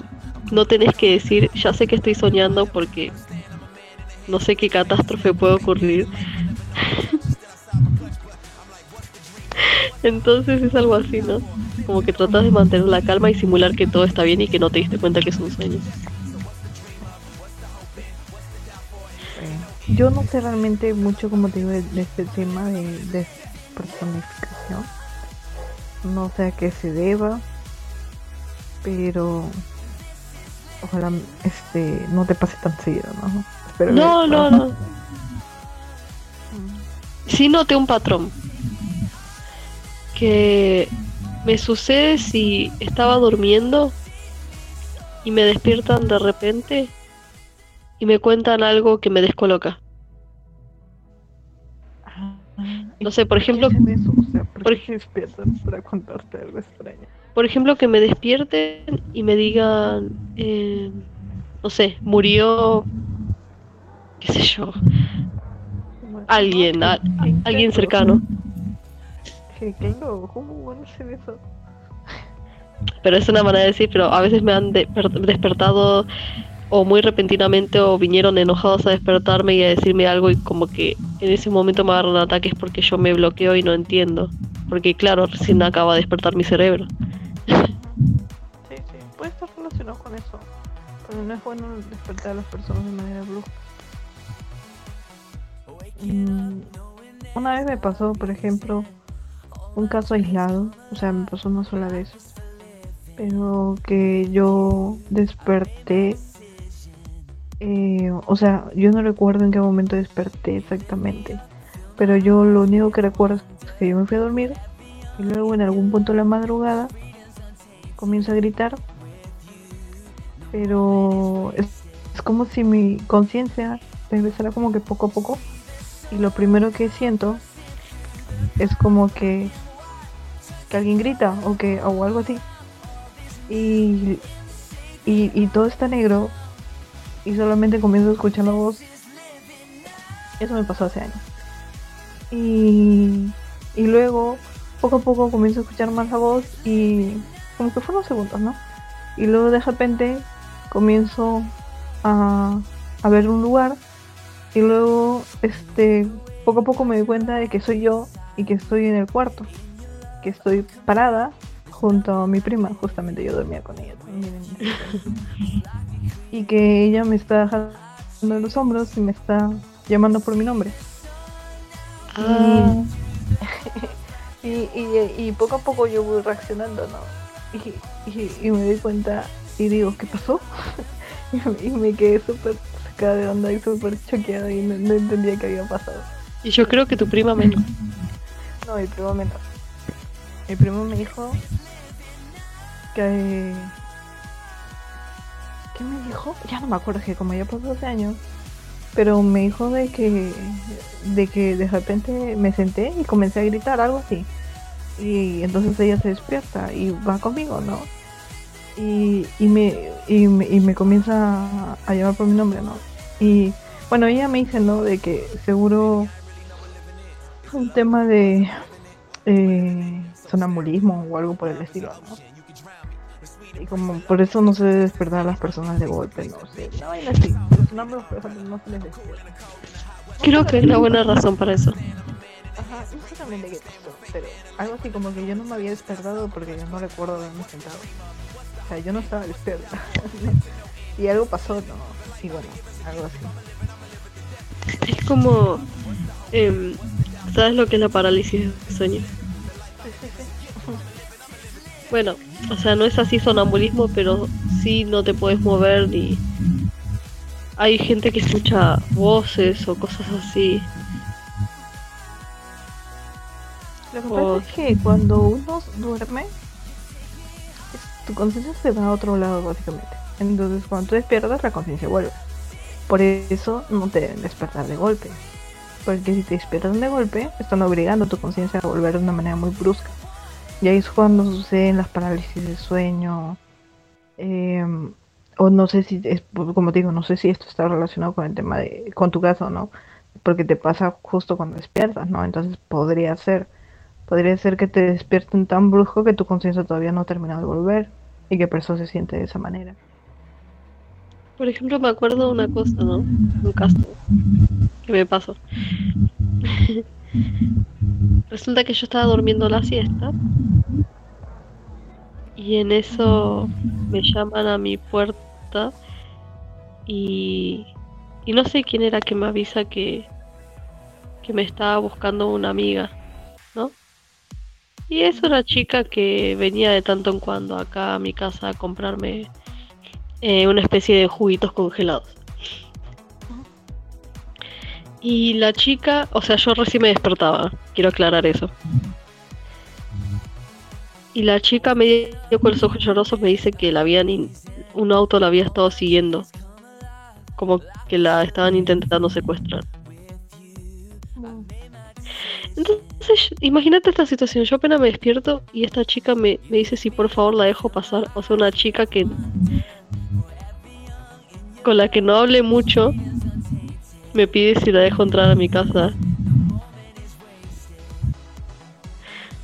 no tenés que decir, ya sé que estoy soñando porque no sé qué catástrofe puede ocurrir. Entonces es algo así, ¿no? Como que tratas de mantener la calma y simular que todo está bien y que no te diste cuenta que es un sueño. Yo no sé realmente mucho, como te digo, de, este tema de, de personificación. No sé a qué se deba. pero ojalá este no te pase tan seguido, ¿no? Espero no, no, no. Sí noté un patrón que me sucede si estaba durmiendo y me despiertan de repente y me cuentan algo que me descoloca. No sé, por ejemplo, para contarte algo extraño. Por ejemplo, que me despierten y me digan, eh, no sé, murió, qué sé yo, alguien, alguien cercano. ¿Cómo eso? Pero es una manera de decir, pero a veces me han despertado o muy repentinamente o vinieron enojados a despertarme y a decirme algo y como que en ese momento me agarran ataques porque yo me bloqueo y no entiendo. Porque claro, recién acaba de despertar mi cerebro. Sí, sí, puede estar relacionado con eso. Pero no es bueno despertar a las personas de manera brusca. Mm, una vez me pasó, por ejemplo, un caso aislado, o sea, me pasó una sola vez, pero que yo desperté eh, o sea, yo no recuerdo en qué momento desperté exactamente, pero yo lo único que recuerdo es que yo me fui a dormir y luego en algún punto de la madrugada comienzo a gritar, pero es, como si mi conciencia empezara como que poco a poco y lo primero que siento es como que, que alguien grita o que o algo así y, y, y todo está negro y solamente comienzo a escuchar la voz. Eso me pasó hace años. Y, y luego, poco a poco comienzo a escuchar más la voz y como que fueron segundos, ¿no? Y luego de repente comienzo a, a ver un lugar y luego este poco a poco me doy cuenta de que soy yo y que estoy en el cuarto, que estoy parada junto a mi prima, justamente yo dormía con ella y que ella me está dejando los hombros y me está llamando por mi nombre. Ah. Y, y, poco a poco yo voy reaccionando, ¿no? Y, me doy cuenta y digo, ¿qué pasó? y, me quedé súper sacada de onda y súper choqueada y no, entendía qué había pasado. Y yo creo que tu prima menos. No, mi primo menos. Mi primo me dijo que ¿Qué me dijo? Ya no me acuerdo, que como ya pasó 12 años. Pero me dijo de que, de que de repente me senté y comencé a gritar, algo así. Y entonces ella se despierta y va conmigo, ¿no? Y, y, me, y, me, y me comienza a llamar por mi nombre, ¿no? Y bueno, ella me dice, ¿no? De que seguro un tema de eh, sonambulismo o algo por el estilo, ¿no? Y como por eso no se debe despertar a las personas de golpe, no sé. No, vaina así. Los nombres no se les despierta. Creo que es una buena razón para eso. Ajá, no sé también de qué pasó, pero algo así como que yo no me había despertado porque yo no recuerdo haberme sentado. O sea, yo no estaba despierta. y algo pasó, ¿no? Y bueno, algo así. Es como... Eh, ¿Sabes lo que es la parálisis de sueño? Bueno, o sea, no es así sonambulismo, pero sí no te puedes mover ni... Hay gente que escucha voces o cosas así. Lo que pasa es que cuando uno duerme, tu conciencia se va a otro lado básicamente. Entonces cuando tú despiertas, la conciencia vuelve. Por eso no te deben despertar de golpe. Porque si te despiertan de golpe, están obligando a tu conciencia a volver de una manera muy brusca. Y ahí es cuando suceden las parálisis del sueño. Em, o no sé si, es, como te digo, no sé si esto está relacionado con el tema de, con tu caso, ¿no? Porque te pasa justo cuando despiertas, ¿no? Entonces podría ser, podría ser que te despierten tan brusco que tu conciencia todavía no ha terminado de volver y que por eso se siente de esa manera. Por ejemplo, me acuerdo de una cosa, ¿no? Un caso que me pasó. Resulta que yo estaba durmiendo la siesta y en eso me llaman a mi puerta y, y no sé quién era que me avisa que, que me estaba buscando una amiga, ¿no? Y es una chica que venía de tanto en cuando acá a mi casa a comprarme eh, una especie de juguitos congelados. Y la chica, o sea, yo recién me despertaba, quiero aclarar eso. Y la chica medio con los ojos llorosos me dice que la habían un auto la había estado siguiendo. Como que la estaban intentando secuestrar. Entonces, imagínate esta situación. Yo apenas me despierto y esta chica me, me dice si por favor la dejo pasar. O sea, una chica que con la que no hable mucho me pide si la dejo entrar a mi casa.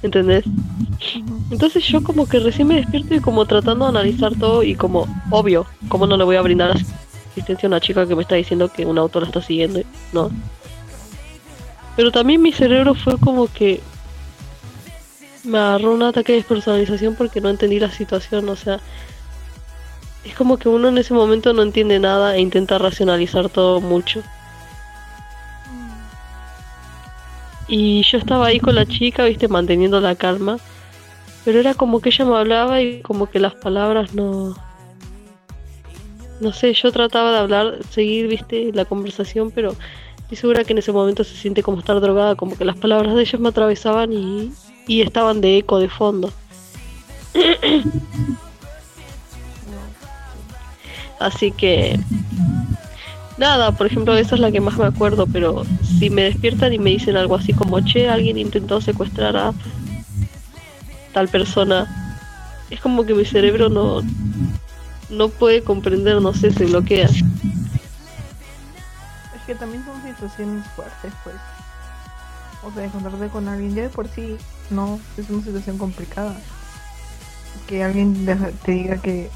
¿Entendés? Entonces yo como que recién me despierto y como tratando de analizar todo y como, obvio, ¿cómo no le voy a brindar asistencia a una chica que me está diciendo que un auto la está siguiendo? ¿No? Pero también mi cerebro fue como que me agarró un ataque de despersonalización porque no entendí la situación, o sea, es como que uno en ese momento no entiende nada e intenta racionalizar todo mucho. Y yo estaba ahí con la chica, viste, manteniendo la calma. Pero era como que ella me hablaba y como que las palabras no... No sé, yo trataba de hablar, seguir, viste, la conversación, pero estoy segura que en ese momento se siente como estar drogada, como que las palabras de ellos me atravesaban y, y estaban de eco de fondo. Así que nada, por ejemplo, esa es la que más me acuerdo, pero si me despiertan y me dicen algo así como, che, alguien intentó secuestrar a tal persona, es como que mi cerebro no, no puede comprender, no sé, se bloquea. Es que también son situaciones fuertes, pues. O sea, encontrarte con alguien ya de por sí, no, es una situación complicada. Que alguien te diga que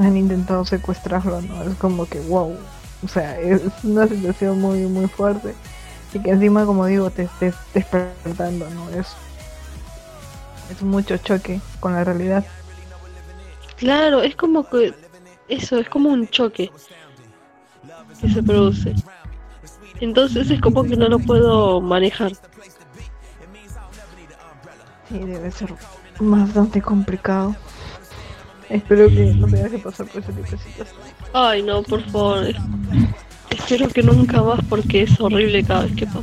han intentado secuestrarlo, ¿no? Es como que, wow, o sea, es una situación muy, muy fuerte. Y que encima, como digo, te estés despertando, ¿no? Es, es mucho choque con la realidad. Claro, es como que eso, es como un choque que se produce. Entonces es como que no lo puedo manejar. Sí, debe ser bastante complicado. Espero que no tengas que pasar por ese tipo de situaciones. Ay, no, por favor. Espero que nunca más porque es horrible cada vez que pasa.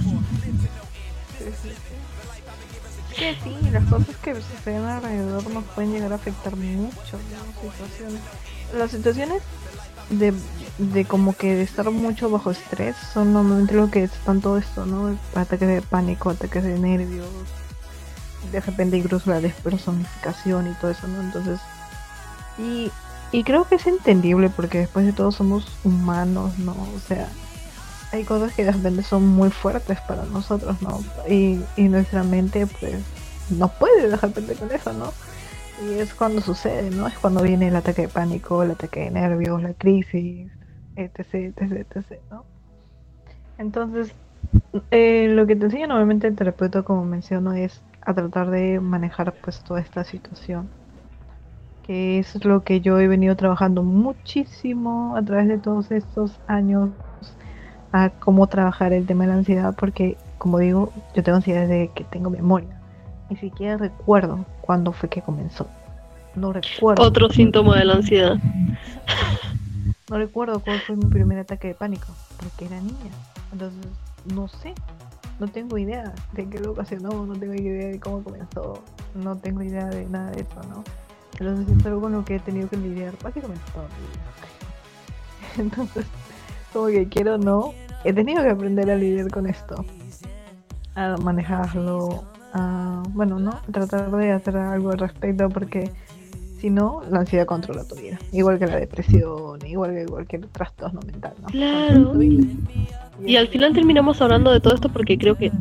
Sí, sí, las cosas que se ven alrededor nos pueden llegar a afectar mucho. Las situaciones de, de como que de estar mucho bajo estrés son normalmente lo que están todo esto, ¿no? Ataques de pánico, ataques de nervios, de repente incluso la despersonificación y todo eso, ¿no? Entonces, y y creo que es entendible porque después de todo somos humanos, ¿no? O sea, hay cosas que de repente son muy fuertes para nosotros, ¿no? Y, y nuestra mente pues no puede de repente con eso, ¿no? Y es cuando sucede, ¿no? Es cuando viene el ataque de pánico, el ataque de nervios, la crisis, etc, etc, etc, ¿no? Entonces, eh, lo que te enseña normalmente el terapeuta, como menciono, es a tratar de manejar pues toda esta situación que es lo que yo he venido trabajando muchísimo a través de todos estos años a cómo trabajar el tema de la ansiedad, porque como digo, yo tengo ansiedad desde que tengo memoria. Ni siquiera recuerdo cuándo fue que comenzó. No recuerdo. Otro síntoma de la ansiedad. No recuerdo cuál fue mi primer ataque de pánico, porque era niña. Entonces, no sé. No tengo idea de qué lo ocasionó, no tengo idea de cómo comenzó, no tengo idea de nada de eso, ¿no? Entonces es algo con lo que he tenido que lidiar básicamente toda mi vida. Entonces, como que quiero o no, he tenido que aprender a lidiar con esto. A manejarlo, a, bueno, no, tratar de hacer algo al respecto porque si no, la ansiedad controla tu vida. Igual que la depresión, igual que cualquier trastorno mental, ¿no? Claro. Y al final terminamos hablando de todo esto porque creo que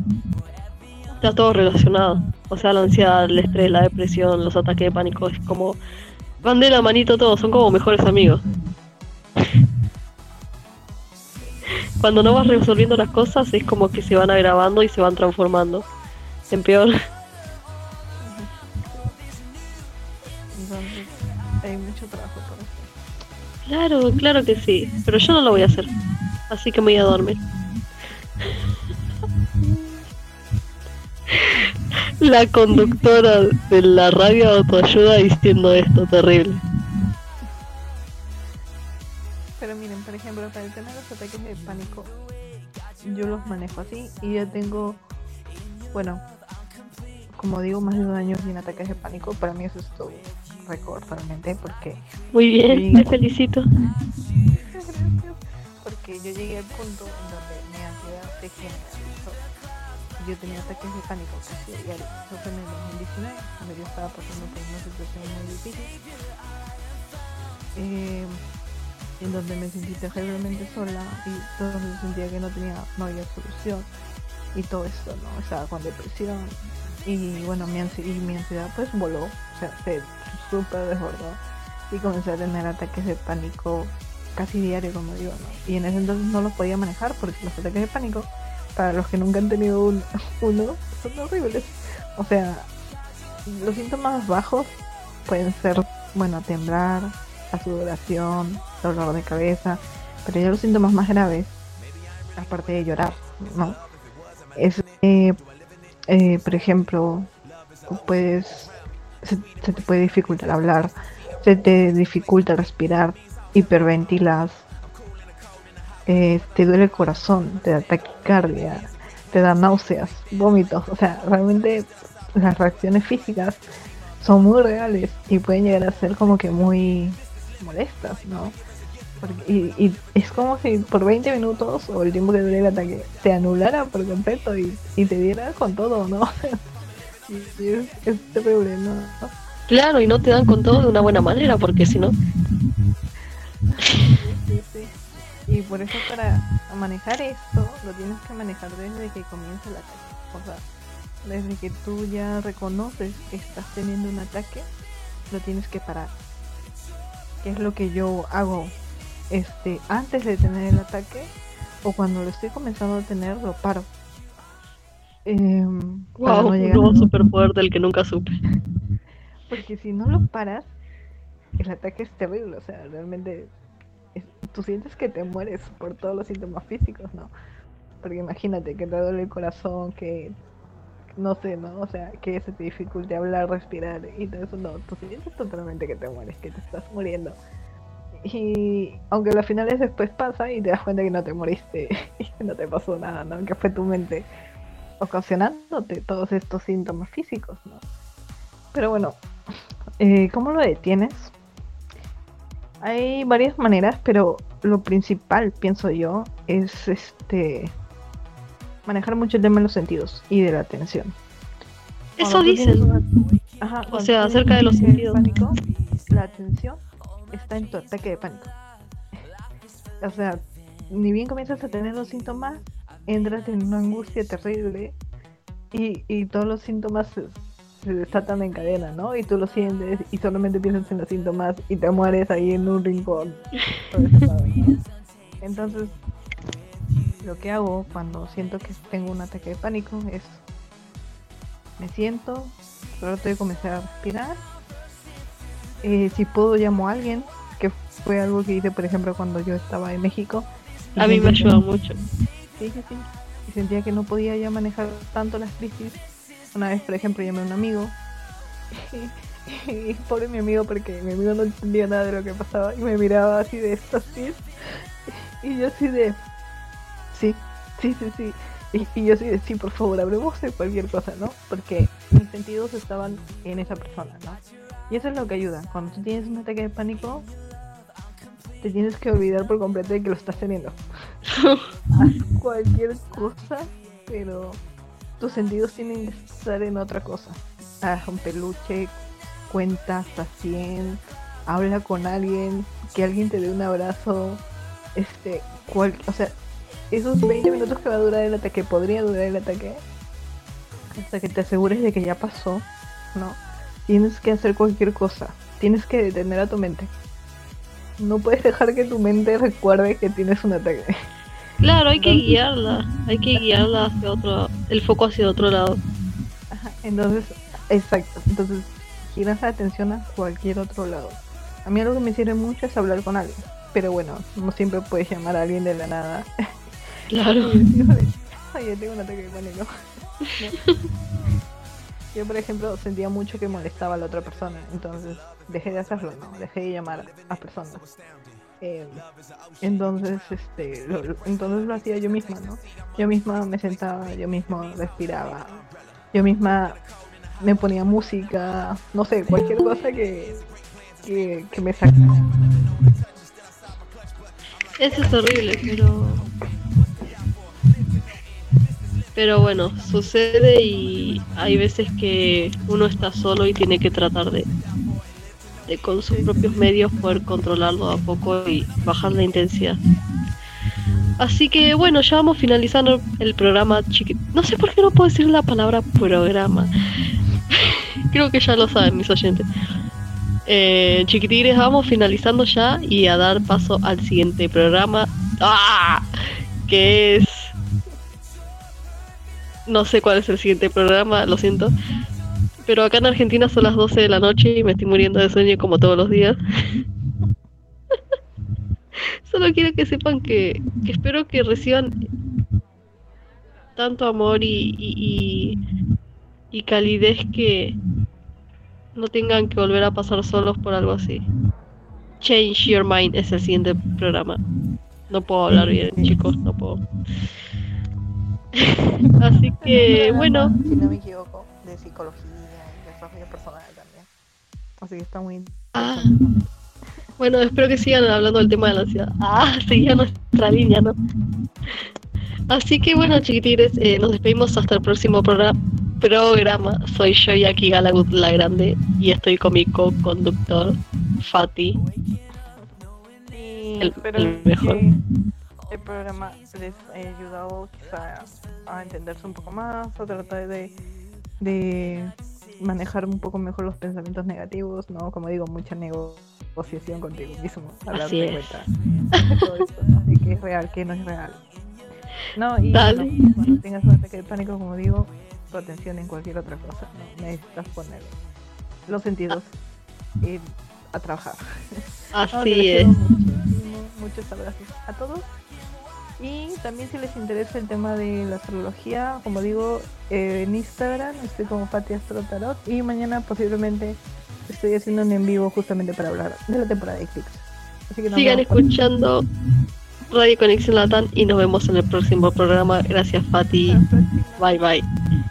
está todo relacionado. O sea, la ansiedad, el estrés, la depresión, los ataques de pánico, es como van de la manito todos, son como mejores amigos. Cuando no vas resolviendo las cosas es como que se van agravando y se van transformando en peor. hay mucho trabajo por hacer. Claro, claro que sí, pero yo no lo voy a hacer. Así que me voy a dormir. La conductora de la radio autoayuda diciendo esto terrible. Pero miren, por ejemplo, para el tema de los ataques de pánico, yo los manejo así y ya tengo, bueno, como digo, más de un año sin ataques de pánico. Para mí eso es todo récord realmente porque... Muy bien, te felicito. porque yo llegué al punto en donde mi ansiedad se. Yo tenía ataques de pánico diario. Eso fue en el 2019, cuando yo estaba pasando por una situación muy difícil. Eh, en donde me sentí terriblemente sola y me sentía que no tenía, no había solución y todo esto, ¿no? Estaba con depresión y bueno, mi, ansiedad, y mi ansiedad pues voló, o sea, se súper desbordó y comencé a tener ataques de pánico casi diario, como digo, ¿no? Y en ese entonces no los podía manejar porque los ataques de pánico, para los que nunca han tenido uno, son horribles. O sea, los síntomas bajos pueden ser, bueno, temblar, la sudoración, dolor de cabeza, pero ya los síntomas más graves, aparte de llorar, ¿no? Es, eh, eh, por ejemplo, puedes, se, te puede dificultar hablar, se te dificulta respirar, hiperventilas, eh, te duele el corazón, te da taquicardia, te da náuseas, vómitos, o sea, realmente las reacciones físicas son muy reales y pueden llegar a ser como que muy molestas, ¿no? y, es como si por 20 minutos o el tiempo que dure el ataque te anulara por completo y, te diera con todo, ¿no? y es, terrible, ¿no? Claro, y no te dan con todo de una buena manera, porque si no... Y por eso para manejar esto, lo tienes que manejar desde que comienza el ataque. O sea, desde que tú ya reconoces que estás teniendo un ataque, lo tienes que parar. Que es lo que yo hago este antes de tener el ataque o cuando lo estoy comenzando a tener lo paro. Eh, wow, un nuevo superpoder del que nunca supe. Porque si no lo paras el ataque es terrible o sea realmente tú sientes que te mueres por todos los síntomas físicos no porque imagínate que te duele el corazón que no sé, ¿no? O sea, que se te dificulte hablar, respirar y todo eso, no, tú sientes totalmente que te mueres, que te estás muriendo. Y aunque los finales después pasa y te das cuenta que no te moriste y que no te pasó nada, ¿no? Que fue tu mente ocasionándote todos estos síntomas físicos, ¿no? Pero bueno, eh, ¿cómo lo detienes? Hay varias maneras, pero lo principal, pienso yo, es este manejar mucho el tema de los sentidos y de la atención. Eso dicen. o sea, acerca de los sentidos. la atención está en tu ataque de pánico. o sea, ni bien comienzas a tener los síntomas, entras en una angustia terrible y, y todos los síntomas se, desatan en cadena, ¿no? Y tú lo sientes y solamente piensas en los síntomas y te mueres ahí en un rincón. Entonces, lo que hago cuando siento que tengo un ataque de pánico es me siento, trato de comenzar a respirar. Eh, si puedo llamo a alguien, que fue algo que hice por ejemplo cuando yo estaba en México. A mí me ayudó mucho. Sí, sí, sí. Y sentía que no podía ya manejar tanto las crisis. Una vez, por ejemplo, llamé a un amigo. y, pobre mi amigo porque mi amigo no entendía nada de lo que pasaba y me miraba así de esto así. Y yo así de, sí, sí, sí, sí. Y, yo sí, sí, por favor, hablemos de cualquier cosa, ¿no? Porque mis sentidos estaban en esa persona, ¿no? Y eso es lo que ayuda. Cuando tú tienes un ataque de pánico, te tienes que olvidar por completo de que lo estás teniendo. Haz cualquier cosa, pero tus sentidos tienen que estar en otra cosa. Haz un peluche, cuenta hasta 100, habla con alguien, que alguien te dé un abrazo, este, cual, o sea, esos 20 minutos que va a durar el ataque, podría durar el ataque, hasta que te asegures de que ya pasó, ¿no? Tienes que hacer cualquier cosa, tienes que detener a tu mente. No puedes dejar que tu mente recuerde que tienes un ataque. Claro, hay que guiarla, hay que guiarla hacia otro, el foco hacia otro lado. entonces, exacto, entonces giras la atención a cualquier otro lado. A mí algo que me sirve mucho es hablar con alguien, pero bueno, no siempre puedes llamar a alguien de la nada Claro. Oye, tengo un ataque de pánico. Yo, por ejemplo, sentía mucho que molestaba a la otra persona, entonces dejé de hacerlo, ¿no? Dejé de llamar a personas. Eh, entonces, este, lo, entonces lo hacía yo misma, ¿no? Yo misma me sentaba, yo misma respiraba, yo misma me ponía música, no sé, cualquier cosa que, que, me sacara. Eso es horrible, pero pero bueno, sucede y hay veces que uno está solo y tiene que tratar de con sus propios medios poder controlarlo a poco y bajar la intensidad. Así que bueno, ya vamos finalizando el programa chiquito. No sé por qué no puedo decir la palabra programa. Creo que ya lo saben mis oyentes. Eh, chiquitigres, vamos finalizando ya y a dar paso al siguiente programa. ¡Ah! Que es no sé cuál es el siguiente programa, lo siento. Pero acá en Argentina son las 12 de la noche y me estoy muriendo de sueño como todos los días. Solo quiero que sepan que, espero que reciban tanto amor y, y, y, calidez que no tengan que volver a pasar solos por algo así. Change Your Mind es el siguiente programa. No puedo hablar bien, chicos, no puedo. Así que, bueno. Si no me equivoco, de psicología Así que está muy. Ah. Bueno, espero que sigan hablando del tema de la ansiedad. Ah, seguía nuestra línea, ¿no? Así que bueno, chiquitires, eh, nos despedimos hasta el próximo programa. programa. Soy yo, Yaki Galagut la Grande, y estoy con mi co-conductor, Fati. el, el mejor el programa les ha ayudado quizá a entenderse un poco más, a tratar de, de manejar un poco mejor los pensamientos negativos, ¿no? Como digo, mucha negociación contigo mismo, hablar de cuenta de qué es real, qué no es real. No, y cuando tengas un ataque de pánico, como digo, tu atención en cualquier otra cosa, ¿no? necesitas poner los sentidos a trabajar. Así es. muchos abrazos a todos y también si les interesa el tema de la astrología, como digo, eh, en Instagram estoy como Pati Astro Tarot y mañana posiblemente estoy haciendo un en vivo justamente para hablar de la temporada de Eclipse. Así que Sigan escuchando Radio Conexión Latam y nos vemos en el próximo programa. Gracias Pati. Bye bye.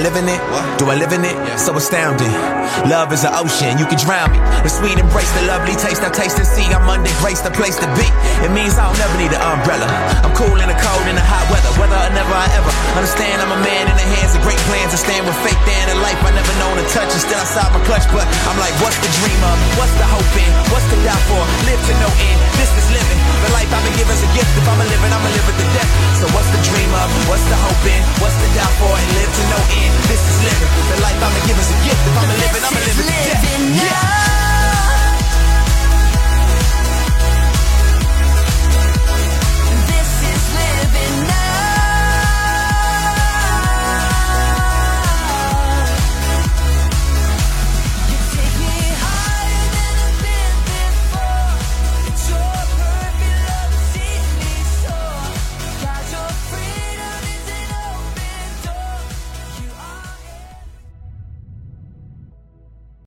Living it? What? Do I live in it? So astounding. Love is an ocean, you can drown me. The sweet embrace, the lovely taste, I taste and see. I'm under grace, the place to be. It means I'll never need an umbrella. I'm cool in the cold, in the hot weather, whether or never I ever understand. I'm a man in the hands of great plans. I stand with faith in a life I never known to touch. And still outside my clutch, but I'm like, what's the dream of? What's the hope in? What's the die for? Live to no end. This is living. The life I've been given is a gift. If I'm a living, I'm a live it to death. So what's the dream of? What's the hope in? What's the die for? And live to no end. This is living. The life I'ma give is a gift. If I'm a living, I'm a living. Yeah.